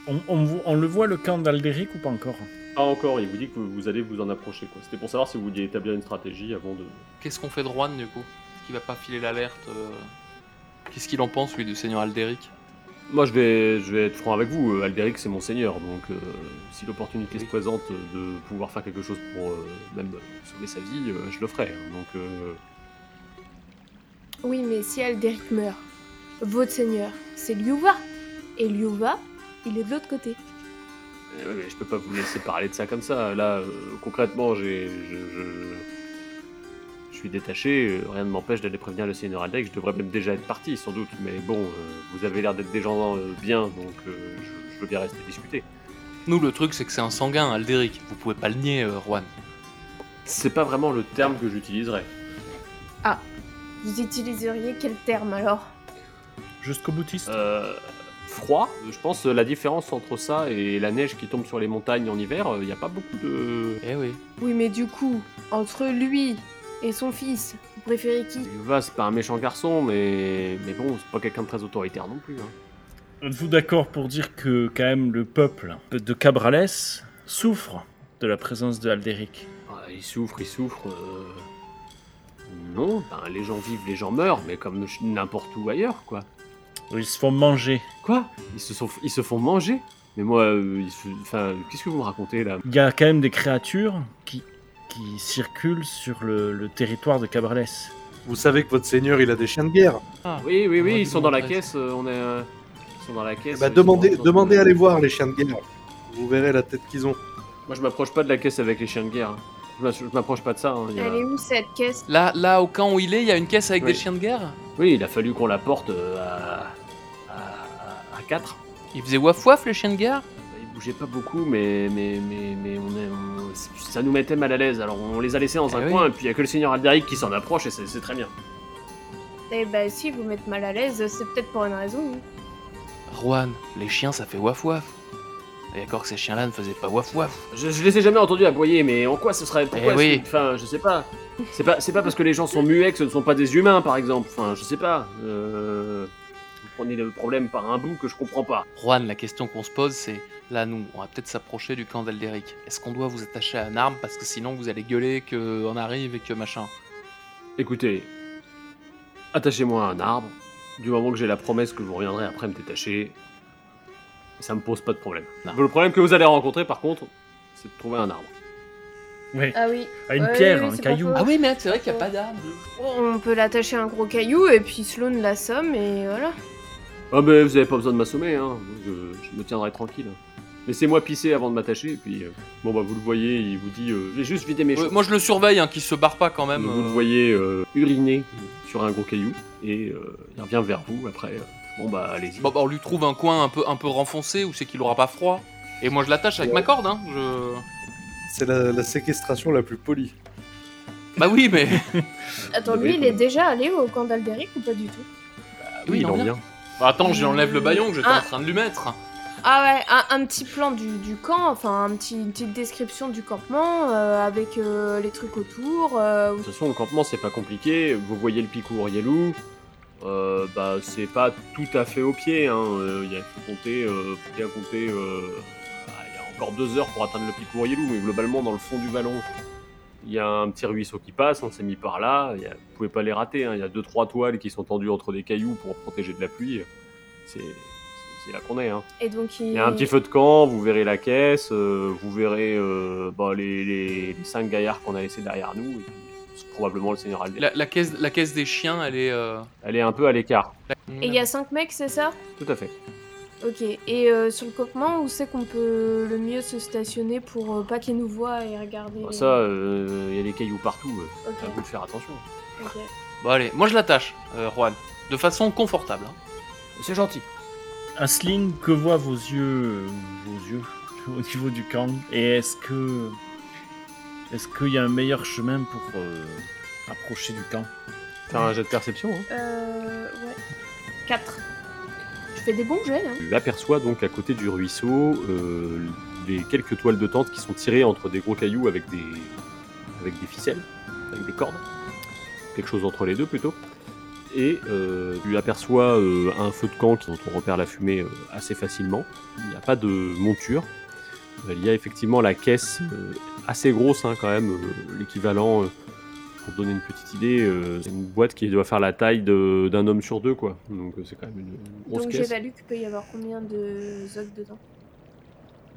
On, on le voit le camp d'Alderic ou pas encore? Pas encore, il vous dit que vous allez vous en approcher. quoi. C'était pour savoir si vous vouliez établir une stratégie avant de. Qu'est-ce qu'on fait de Juan du coup? Est-ce qu'il va pas filer l'alerte euh Qu'est-ce qu'il en pense lui du seigneur Alderic Moi je vais, je vais être franc avec vous, euh, Alderic c'est mon seigneur, donc euh, si l'opportunité se présente de pouvoir faire quelque chose pour euh, même sauver sa vie, euh, je le ferai. hein. Donc euh, Oui, mais si Alderic meurt, votre seigneur, c'est Liuva. Et Liuva, il est de l'autre côté. ouais, mais je peux pas vous laisser parler de ça comme ça. Là, euh, concrètement, j'ai, je, je- je suis détaché, euh, rien ne m'empêche d'aller prévenir le seigneur Alderic. Je devrais même déjà être parti sans doute, mais bon, euh, vous avez l'air d'être des gens euh, bien, donc euh, je, je veux bien rester discuter. Nous, le truc, c'est que c'est un sanguin, Alderic. Vous pouvez pas le nier, euh, Juan. C'est pas vraiment le terme que j'utiliserais. Vous utiliseriez quel terme alors? Jusqu'au boutiste Euh, froid, je pense la différence entre ça et la neige qui tombe sur les montagnes en hiver, il n'y a pas beaucoup de. Eh oui. Oui, mais du coup, entre lui et son fils, vous préférez qui Yuva, c'est pas un méchant garçon, mais, mais bon, c'est pas quelqu'un de très autoritaire non plus. hein. Êtes-vous d'accord pour dire que quand même le peuple de Cabrales souffre de la présence de Alderic Ah, il souffre, il souffre. euh, Non, ben, les gens vivent, les gens meurent, mais comme n'importe où ailleurs, quoi. Ils se font manger. Quoi? Ils se, sont... ils se font manger? Mais moi, euh, ils se- enfin, qu'est-ce que vous me racontez là? Il y a quand même des créatures qui, qui circulent sur le, le territoire de Cabrales. Vous savez que votre seigneur, il a des chiens de guerre. Ah. Oui, oui, oui, ils sont dans la caisse, euh, on est. euh, Ils sont dans la caisse. Bah, ils sont demandez, dans- dans- demandez à les voir, les chiens de guerre. Vous verrez la tête qu'ils ont. Moi, je m'approche pas de la caisse avec les chiens de guerre. hein. Je m'approche pas de ça. hein, il y a- Elle est où cette caisse? Là, là, au camp où il est, il y a une caisse avec Oui. des chiens de guerre? Oui, il a fallu qu'on la porte euh, à, à, à 4. Ils faisaient waf waf, les chiens de guerre? Il bougeait pas beaucoup, mais, mais, mais, mais on est, on- ça nous mettait mal à l'aise. Alors on les a laissés dans un Eh oui. coin, et puis il y a que le seigneur Alderic qui s'en approche, et c'est c'est très bien. Eh bah si vous mettez mal à l'aise, c'est peut-être pour une raison. hein. Juan, les chiens, ça fait waf waf. Et d'accord que ces chiens-là ne faisaient pas waf waf. Je, je les ai jamais entendus aboyer, mais en quoi ce serait Pourquoi Eh oui. Enfin, je sais pas. C'est pas, c'est pas parce que les gens sont muets que ce ne sont pas des humains, par exemple. Enfin, je sais pas. Euh, prenez le problème par un bout que je comprends pas. Juan, la question qu'on se pose, c'est là, nous, on va peut-être s'approcher du camp d'Alderic. Est-ce qu'on doit vous attacher à un arme parce que sinon vous allez gueuler qu'on arrive et que machin? Écoutez, attachez-moi à un arbre. Du moment que j'ai la promesse que vous reviendrez après me détacher, ça me pose pas de problème. Non. Le problème que vous allez rencontrer, par contre, c'est de trouver un arbre. Oui. Ah oui. À une Ouais, pierre, oui, un caillou. Ah oui, mais c'est vrai qu'il n'y a pas d'arme. On peut l'attacher à un gros caillou et puis Sloan l'assomme et voilà. Ah ben, vous avez pas besoin de m'assommer, hein. Je, je me tiendrai tranquille. Laissez-moi pisser avant de m'attacher, et puis... euh, bon bah vous le voyez, il vous dit... euh, j'ai juste vidé mes choses. moi, je le surveille, hein, qu'il se barre pas quand même. vous le euh. voyez euh, uriner sur un gros caillou, et euh, il revient vers vous après. euh, bon bah allez-y. Bon, bah, on lui trouve un coin un peu, un peu renfoncé où c'est qu'il aura pas froid. Et moi, je l'attache avec ma corde, hein. Je... C'est la, la séquestration la plus polie. Bah oui, mais. (laughs) Attends, lui il est déjà allé au camp d'Alderic ou pas du tout? Oui, il en vient. Bah, attends, j'enlève le baillon que j'étais Ah. en train de lui mettre. Ah ouais, un, un petit plan du, du camp, enfin un petit, une petite description du campement euh, avec euh, les trucs autour. euh, De toute façon, le campement, c'est pas compliqué. Vous voyez le pic Yelou. Euh, bah, c'est pas tout à fait au pied. Hein. Il y a faut compter, euh, faut bien compter. euh, ah, Il y a encore deux heures pour atteindre le pic Yelou, mais globalement, dans le fond du vallon, il y a un petit ruisseau qui passe. On s'est mis par là. Y a- vous pouvez pas les rater. hein. Il y a deux trois toiles qui sont tendues entre des cailloux pour protéger de la pluie. C'est là qu'on est. Hein. Et donc il... Il y a un petit feu de camp, vous verrez la caisse, euh, vous verrez euh, bah, les, les, les cinq gaillards qu'on a laissés derrière nous, et puis probablement le seigneur Aldé. La, la caisse, la caisse des chiens, elle est. euh, Elle est un peu à l'écart, Et il y a cinq mecs, c'est ça? Tout à fait. Ok. Et euh, sur le campement, où c'est qu'on peut le mieux se stationner pour euh, pas qu'ils nous voient et regarder Bah, les- ça, euh, il y a des cailloux partout, euh, Ok, à vous de faire attention. ok. Bon, allez, moi je l'attache, euh, Juan. De façon confortable. hein. C'est gentil. Asling, que voient vos yeux, euh, vos yeux (laughs) au niveau du camp Et est-ce que, est-ce qu'il y a un meilleur chemin pour euh, approcher du camp? Faire un jet de perception. Hein. Euh. Ouais. 4. Je fais des bons jets, hein. Tu aperçois donc à côté du ruisseau euh, les quelques toiles de tente qui sont tirées entre des gros cailloux avec des, avec des ficelles, avec des cordes. Quelque chose entre les deux plutôt. Et euh, tu aperçois euh, un feu de camp dont on repère la fumée euh, assez facilement. Il n'y a pas de monture. Il y a effectivement la caisse assez grosse hein, quand même, l'équivalent, pour donner une petite idée, euh, c'est une boîte qui doit faire la taille d'un homme sur deux quoi. Donc euh, c'est quand même une, une grosse Donc j'évalue qu'il peut y avoir combien de zogs dedans?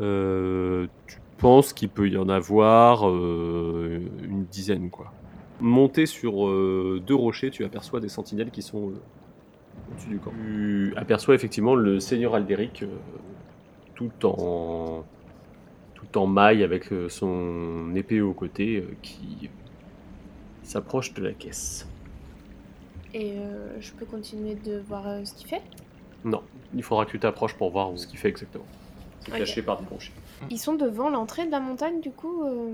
Euh, tu penses qu'il peut y en avoir euh, une dizaine, quoi. Monté sur deux rochers, tu aperçois des sentinelles qui sont au-dessus du camp. Tu aperçois effectivement le seigneur Aldéric euh, tout en tout en maille avec son épée au côté qui s'approche de la caisse. Et euh, je peux continuer de voir euh, ce qu'il fait? Non, il faudra que tu t'approches pour voir ce qu'il fait exactement. C'est caché par des rochers. Ils sont devant l'entrée de la montagne, du coup euh,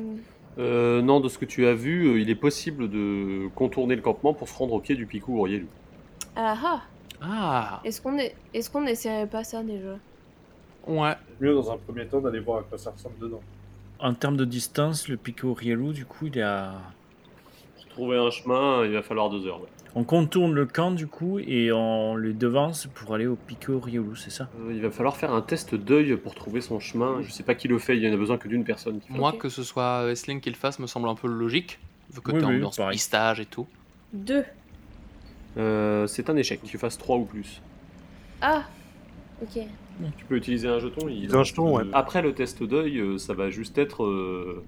Euh, non, de ce que tu as vu, euh, il est possible de contourner le campement pour se rendre au pied du Picou Orielou. Ah ah Ah, Est-ce qu'on est... est qu'on n'essaierait pas ça déjà? Ouais. Mieux dans un premier temps d'aller voir à quoi ça ressemble dedans. En termes de distance, le Pico Rielou, du coup, il est à... Trouver un chemin, il va falloir deux heures. ouais. On contourne le camp, du coup, et on le devance pour aller au Pico Rielou, c'est ça? Euh, il va falloir faire un test d'œil pour trouver son chemin. Je sais pas qui le fait, il y en a besoin que d'une personne. qui. Moi, que ce soit Essling qui le fasse me semble un peu logique, vu que Oui, t'es oui, pareil. pistage et tout. Deux. Euh, c'est un échec, tu fasses 3 ou plus. Ah Ok. Tu peux utiliser un jeton. Il Un jeton, ouais. Après le test d'œil, euh, ça va juste être. euh,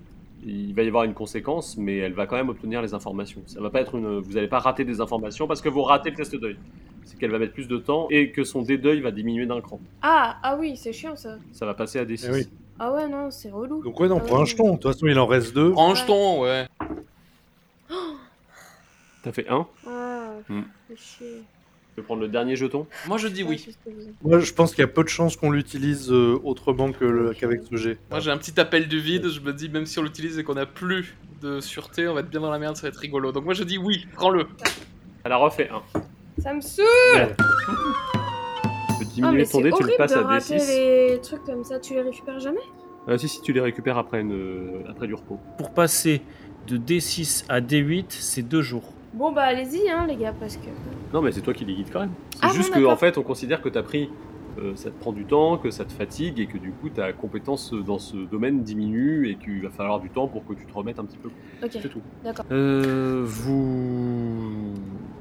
Il va y avoir une conséquence, mais elle va quand même obtenir les informations. Ça va pas être une. Vous n'allez pas rater des informations parce que vous ratez le test d'œil. C'est qu'elle va mettre plus de temps et que son dé d'œil va diminuer d'un cran. Ah Ah oui, c'est chiant ça. Ça va passer à des 6. Eh oui. Ah ouais, non, c'est relou. Donc ouais, non, Ah pour un jeton. De toute façon, il en reste deux. Prends un jeton, ouais. T'as fait 1 Ah, Hmm. fais chier. Tu peux prendre le dernier jeton Moi, je dis oui. Moi, je pense qu'il y a peu de chances qu'on l'utilise euh, autrement que le- qu'avec ce jet. Moi, j'ai un petit appel du vide. Je me dis, même si on l'utilise et qu'on a plus de sûreté, on va être bien dans la merde, ça va être rigolo. Donc, moi, je dis oui, prends-le. Elle a refait 1. Ça me saoule Tu peux Ah, diminuer mais ton c'est dé, tu horrible le passes de à rater D6. les trucs comme ça, tu les récupères jamais? Euh, si, si, tu les récupères après, une... après du repos. Pour passer de D6 à D8, c'est deux jours. Bon bah allez-y hein les gars, parce que... Non, mais c'est toi qui les guides quand même. C'est Ah juste bon, que, en fait, on considère que t'as pris. euh, ça te prend du temps, que ça te fatigue et que du coup ta compétence dans ce domaine diminue et qu'il va falloir du temps pour que tu te remettes un petit peu. Ok, C'est tout. d'accord. Euh, vous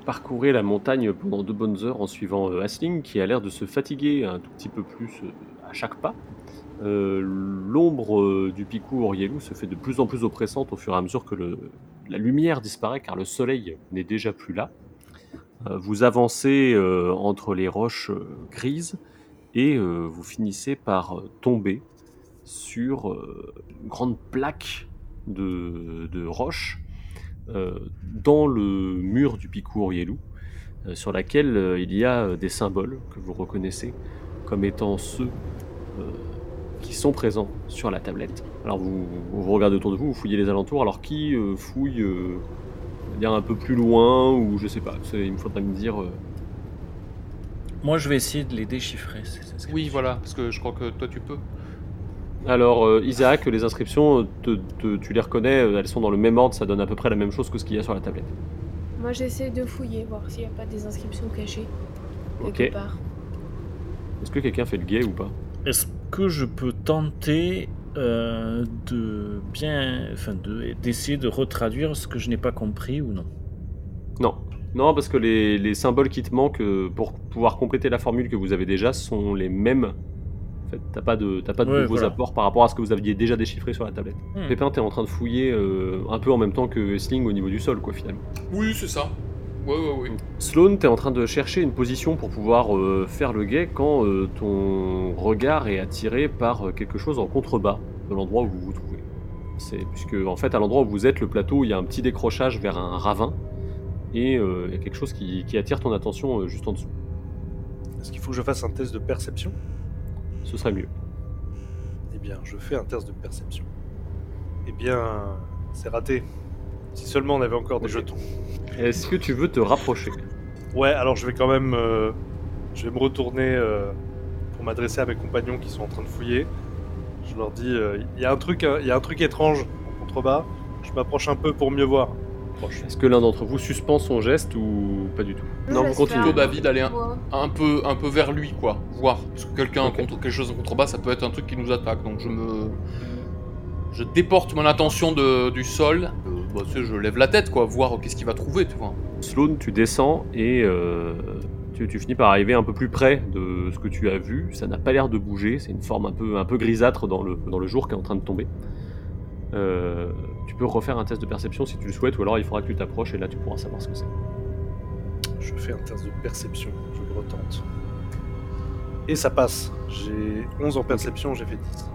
parcourez la montagne pendant deux bonnes heures en suivant euh, Asling qui a l'air de se fatiguer un tout petit peu plus euh, à chaque pas. Euh, L'ombre euh, du Picou Orielou se fait de plus en plus oppressante au fur et à mesure que le- la lumière disparaît car le soleil n'est déjà plus là. Euh, vous avancez euh, entre les roches euh, grises et vous finissez par tomber sur une grande plaque de, de roches euh, dans le mur du Picou Orielou, euh, sur laquelle il y a des symboles que vous reconnaissez comme étant ceux qui sont présents sur la tablette. Alors vous, vous regardez autour de vous, vous fouillez les alentours, alors qui euh, fouille euh, dire un peu plus loin, ou je sais pas, c'est- il me faudrait me dire... euh, Moi, je vais essayer de les déchiffrer. ces. Oui, voilà, parce que je crois que toi, tu peux. Alors, euh, Isaac, les inscriptions, te- te- tu les reconnais, elles sont dans le même ordre, ça donne à peu près la même chose que ce qu'il y a sur la tablette. Moi j'essaie de fouiller, voir s'il n'y a pas des inscriptions cachées. Ok. Quelque part. Est-ce que quelqu'un fait le guet ou pas? Est-ce que je peux tenter euh, de bien, enfin, de d'essayer de retraduire ce que je n'ai pas compris ou non? Non. Non, parce que les, les symboles qui te manquent euh, pour pouvoir compléter la formule que vous avez déjà sont les mêmes. En fait, t'as pas de, t'as pas de Ouais, nouveaux voilà. apports par rapport à ce que vous aviez déjà déchiffré sur la tablette. Hmm. Pépin, t'es en train de fouiller euh, un peu en même temps que Sling au niveau du sol, quoi, finalement. Oui, c'est ça. Ouais, ouais, ouais. T'es en train de chercher une position pour pouvoir euh, faire le guet quand euh, ton regard est attiré par euh, quelque chose en contrebas de l'endroit où vous vous trouvez. C'est puisque en fait à l'endroit où vous êtes, le plateau, il y a un petit décrochage vers un ravin et euh, il y a quelque chose qui, qui attire ton attention euh, juste en dessous. Est-ce qu'il faut que je fasse un test de perception? Ce serait mieux. Eh bien, je fais un test de perception. Eh bien, c'est raté. Si seulement on avait encore des jetons. Est-ce que tu veux te rapprocher Ouais, alors je vais quand même. euh, je vais me retourner euh, pour m'adresser à mes compagnons qui sont en train de fouiller. Je leur dis euh, il y, a un truc, euh, il y a un truc étrange en contrebas. Je m'approche un peu pour mieux voir. Proche. Est-ce que l'un d'entre vous suspend son geste ou pas du tout Non, vous continuez. Plutôt David aller un, peu, un peu vers lui, quoi. Voir. Parce que quelqu'un Ok. contre quelque chose en contrebas, ça peut être un truc qui nous attaque. Donc je me. Je déporte mon attention de, du sol. Bah, tu sais, je lève la tête, quoi. Voir qu'est-ce qu'il va trouver, tu vois. Sloane, tu descends et euh, tu, tu finis par arriver un peu plus près de ce que tu as vu. Ça n'a pas l'air de bouger, c'est une forme un peu, un peu grisâtre dans le, dans le jour qui est en train de tomber. Euh, tu peux refaire un test de perception si tu le souhaites, ou alors il faudra que tu t'approches et là tu pourras savoir ce que c'est. Je fais un test de perception. Je le retente. Et ça passe. J'ai 11 en perception, j'ai fait 10.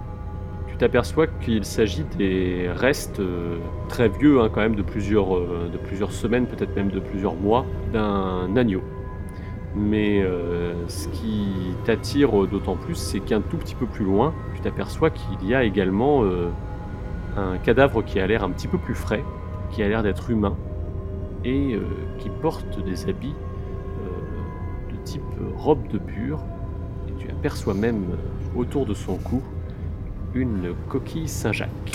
T'aperçois qu'il s'agit des restes euh, très vieux, hein, quand même, de plusieurs, euh, de plusieurs semaines, peut-être même de plusieurs mois, d'un agneau. Mais euh, ce qui t'attire d'autant plus, c'est qu'un tout petit peu plus loin, tu t'aperçois qu'il y a également un cadavre qui a l'air un petit peu plus frais, qui a l'air d'être humain, et qui porte des habits de type robe de bure. Et tu aperçois même autour de son cou une coquille Saint-Jacques.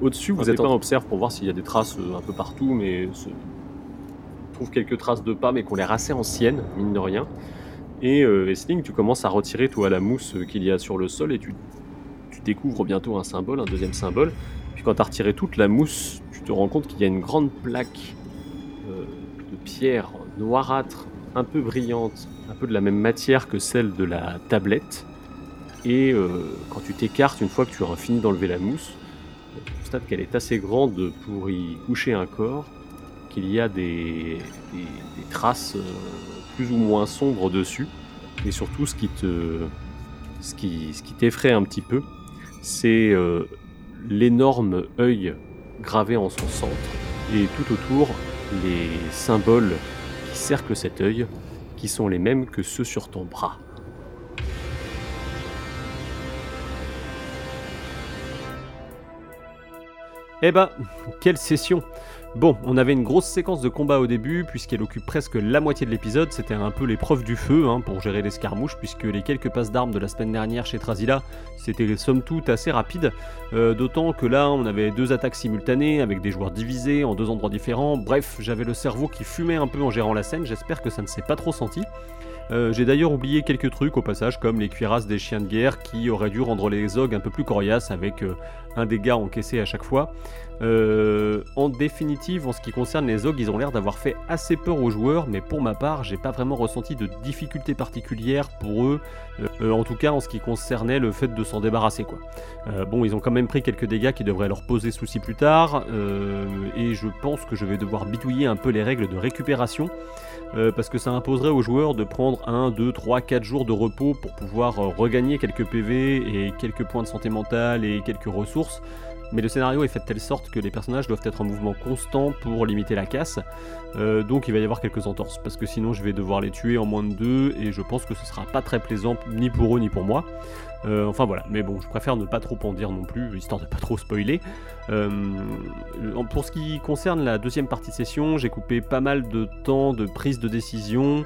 Au-dessus, vous êtes un observe pour voir s'il y a des traces euh, un peu partout, mais on trouve quelques traces de pas, mais qui ont l'air assez anciennes, mine de rien. Et euh, Essling, tu commences à retirer toi la mousse euh, qu'il y a sur le sol et tu, tu découvres bientôt un symbole, un deuxième symbole. Puis quand tu as retiré toute la mousse, tu te rends compte qu'il y a une grande plaque euh, de pierre noirâtre, un peu brillante, un peu de la même matière que celle de la tablette. Et euh, quand tu t'écartes, une fois que tu auras fini d'enlever la mousse, tu constates qu'elle est assez grande pour y coucher un corps, qu'il y a des, traces euh, plus ou moins sombres dessus. Et surtout, ce qui te, ce qui, ce qui t'effraie un petit peu, c'est euh, l'énorme œil gravé en son centre, et tout autour, les symboles qui cerclent cet œil, qui sont les mêmes que ceux sur ton bras. Eh ben, quelle session Bon, on avait une grosse séquence de combat au début, puisqu'elle occupe presque la moitié de l'épisode. C'était un peu l'épreuve du feu hein, pour gérer l'escarmouche, puisque les quelques passes d'armes de la semaine dernière chez Trazila, c'était somme toute assez rapide. Euh, D'autant que là, on avait deux attaques simultanées, avec des joueurs divisés en deux endroits différents. Bref, j'avais le cerveau qui fumait un peu en gérant la scène. J'espère que ça ne s'est pas trop senti. Euh, J'ai d'ailleurs oublié quelques trucs au passage, comme les cuirasses des chiens de guerre qui auraient dû rendre les ogres un peu plus coriaces avec euh, un dégât encaissé à chaque fois. Euh, en définitive, en ce qui concerne les ogres, ils ont l'air d'avoir fait assez peur aux joueurs, mais pour ma part, j'ai pas vraiment ressenti de difficultés particulières pour eux, en tout cas en ce qui concernait le fait de s'en débarrasser. Quoi. Bon, ils ont quand même pris quelques dégâts qui devraient leur poser souci plus tard, et je pense que je vais devoir bidouiller un peu les règles de récupération. Euh, parce que ça imposerait aux joueurs de prendre 1, 2, 3, 4 jours de repos pour pouvoir euh, regagner quelques PV et quelques points de santé mentale et quelques ressources. Mais le scénario est fait de telle sorte que les personnages doivent être en mouvement constant pour limiter la casse. Euh, donc il va y avoir quelques entorses, parce que sinon je vais devoir les tuer en moins de deux, et je pense que ce sera pas très plaisant ni pour eux ni pour moi. Euh, enfin voilà, mais bon, je préfère ne pas trop en dire non plus, histoire de pas trop spoiler. Euh, pour ce qui concerne la deuxième partie de session, j'ai coupé pas mal de temps de prise de décision,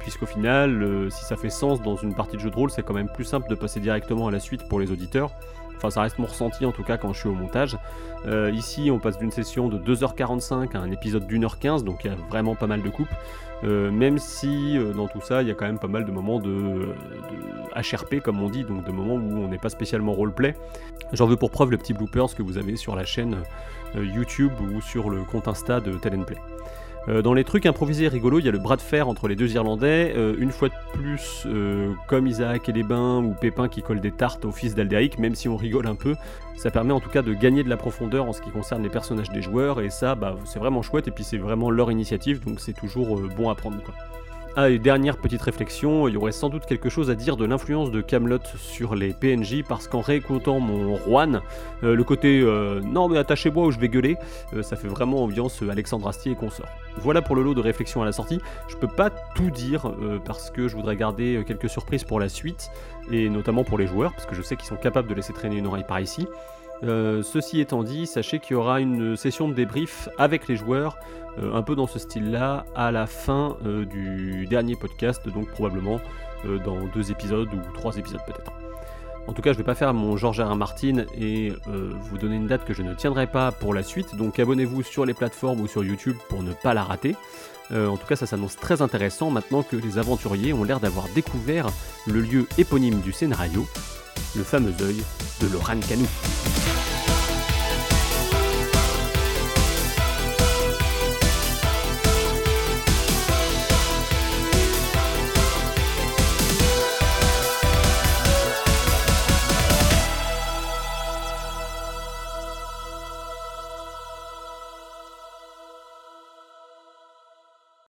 puisqu'au final, si ça fait sens dans une partie de jeu de rôle, c'est quand même plus simple de passer directement à la suite pour les auditeurs. Enfin, ça reste mon ressenti en tout cas quand je suis au montage. Euh, ici, on passe d'une session de 2h45 à un épisode d'1h15, donc il y a vraiment pas mal de coupes. Euh, même si euh, dans tout ça, il y a quand même pas mal de moments de, de HRP, comme on dit, donc de moments où on n'est pas spécialement roleplay. J'en veux pour preuve le petit bloopers que vous avez sur la chaîne YouTube ou sur le compte Insta de Tell Play. Euh, dans les trucs improvisés et rigolos, il y a le bras de fer entre les deux Irlandais. Euh, une fois de plus, euh, comme Isaac et les Bains ou Pépin qui colle des tartes au fils d'Aldéric, même si on rigole un peu, ça permet en tout cas de gagner de la profondeur en ce qui concerne les personnages des joueurs. Et ça, bah, c'est vraiment chouette. Et puis c'est vraiment leur initiative, donc c'est toujours bon à prendre. Ah, et dernière petite réflexion, il y aurait sans doute quelque chose à dire de l'influence de Camelot sur les PNJ parce qu'en réécoutant mon Juan, euh, le côté euh, non mais attachez-moi ou je vais gueuler, euh, ça fait vraiment ambiance Alexandre Astier et consort. Voilà pour le lot de réflexion à la sortie. Je peux pas tout dire parce que je voudrais garder quelques surprises pour la suite et notamment pour les joueurs parce que je sais qu'ils sont capables de laisser traîner une oreille par ici. Euh, ceci étant dit, sachez qu'il y aura une session de débrief avec les joueurs, euh, un peu dans ce style-là, à la fin euh, du dernier podcast, donc probablement dans deux épisodes ou trois épisodes peut-être. En tout cas, je ne vais pas faire mon George R. Martin et vous donner une date que je ne tiendrai pas pour la suite, donc abonnez-vous sur les plateformes ou sur YouTube pour ne pas la rater. en tout cas, ça s'annonce très intéressant maintenant que les aventuriers ont l'air d'avoir découvert le lieu éponyme du scénario, le fameux œil de Loran Canou.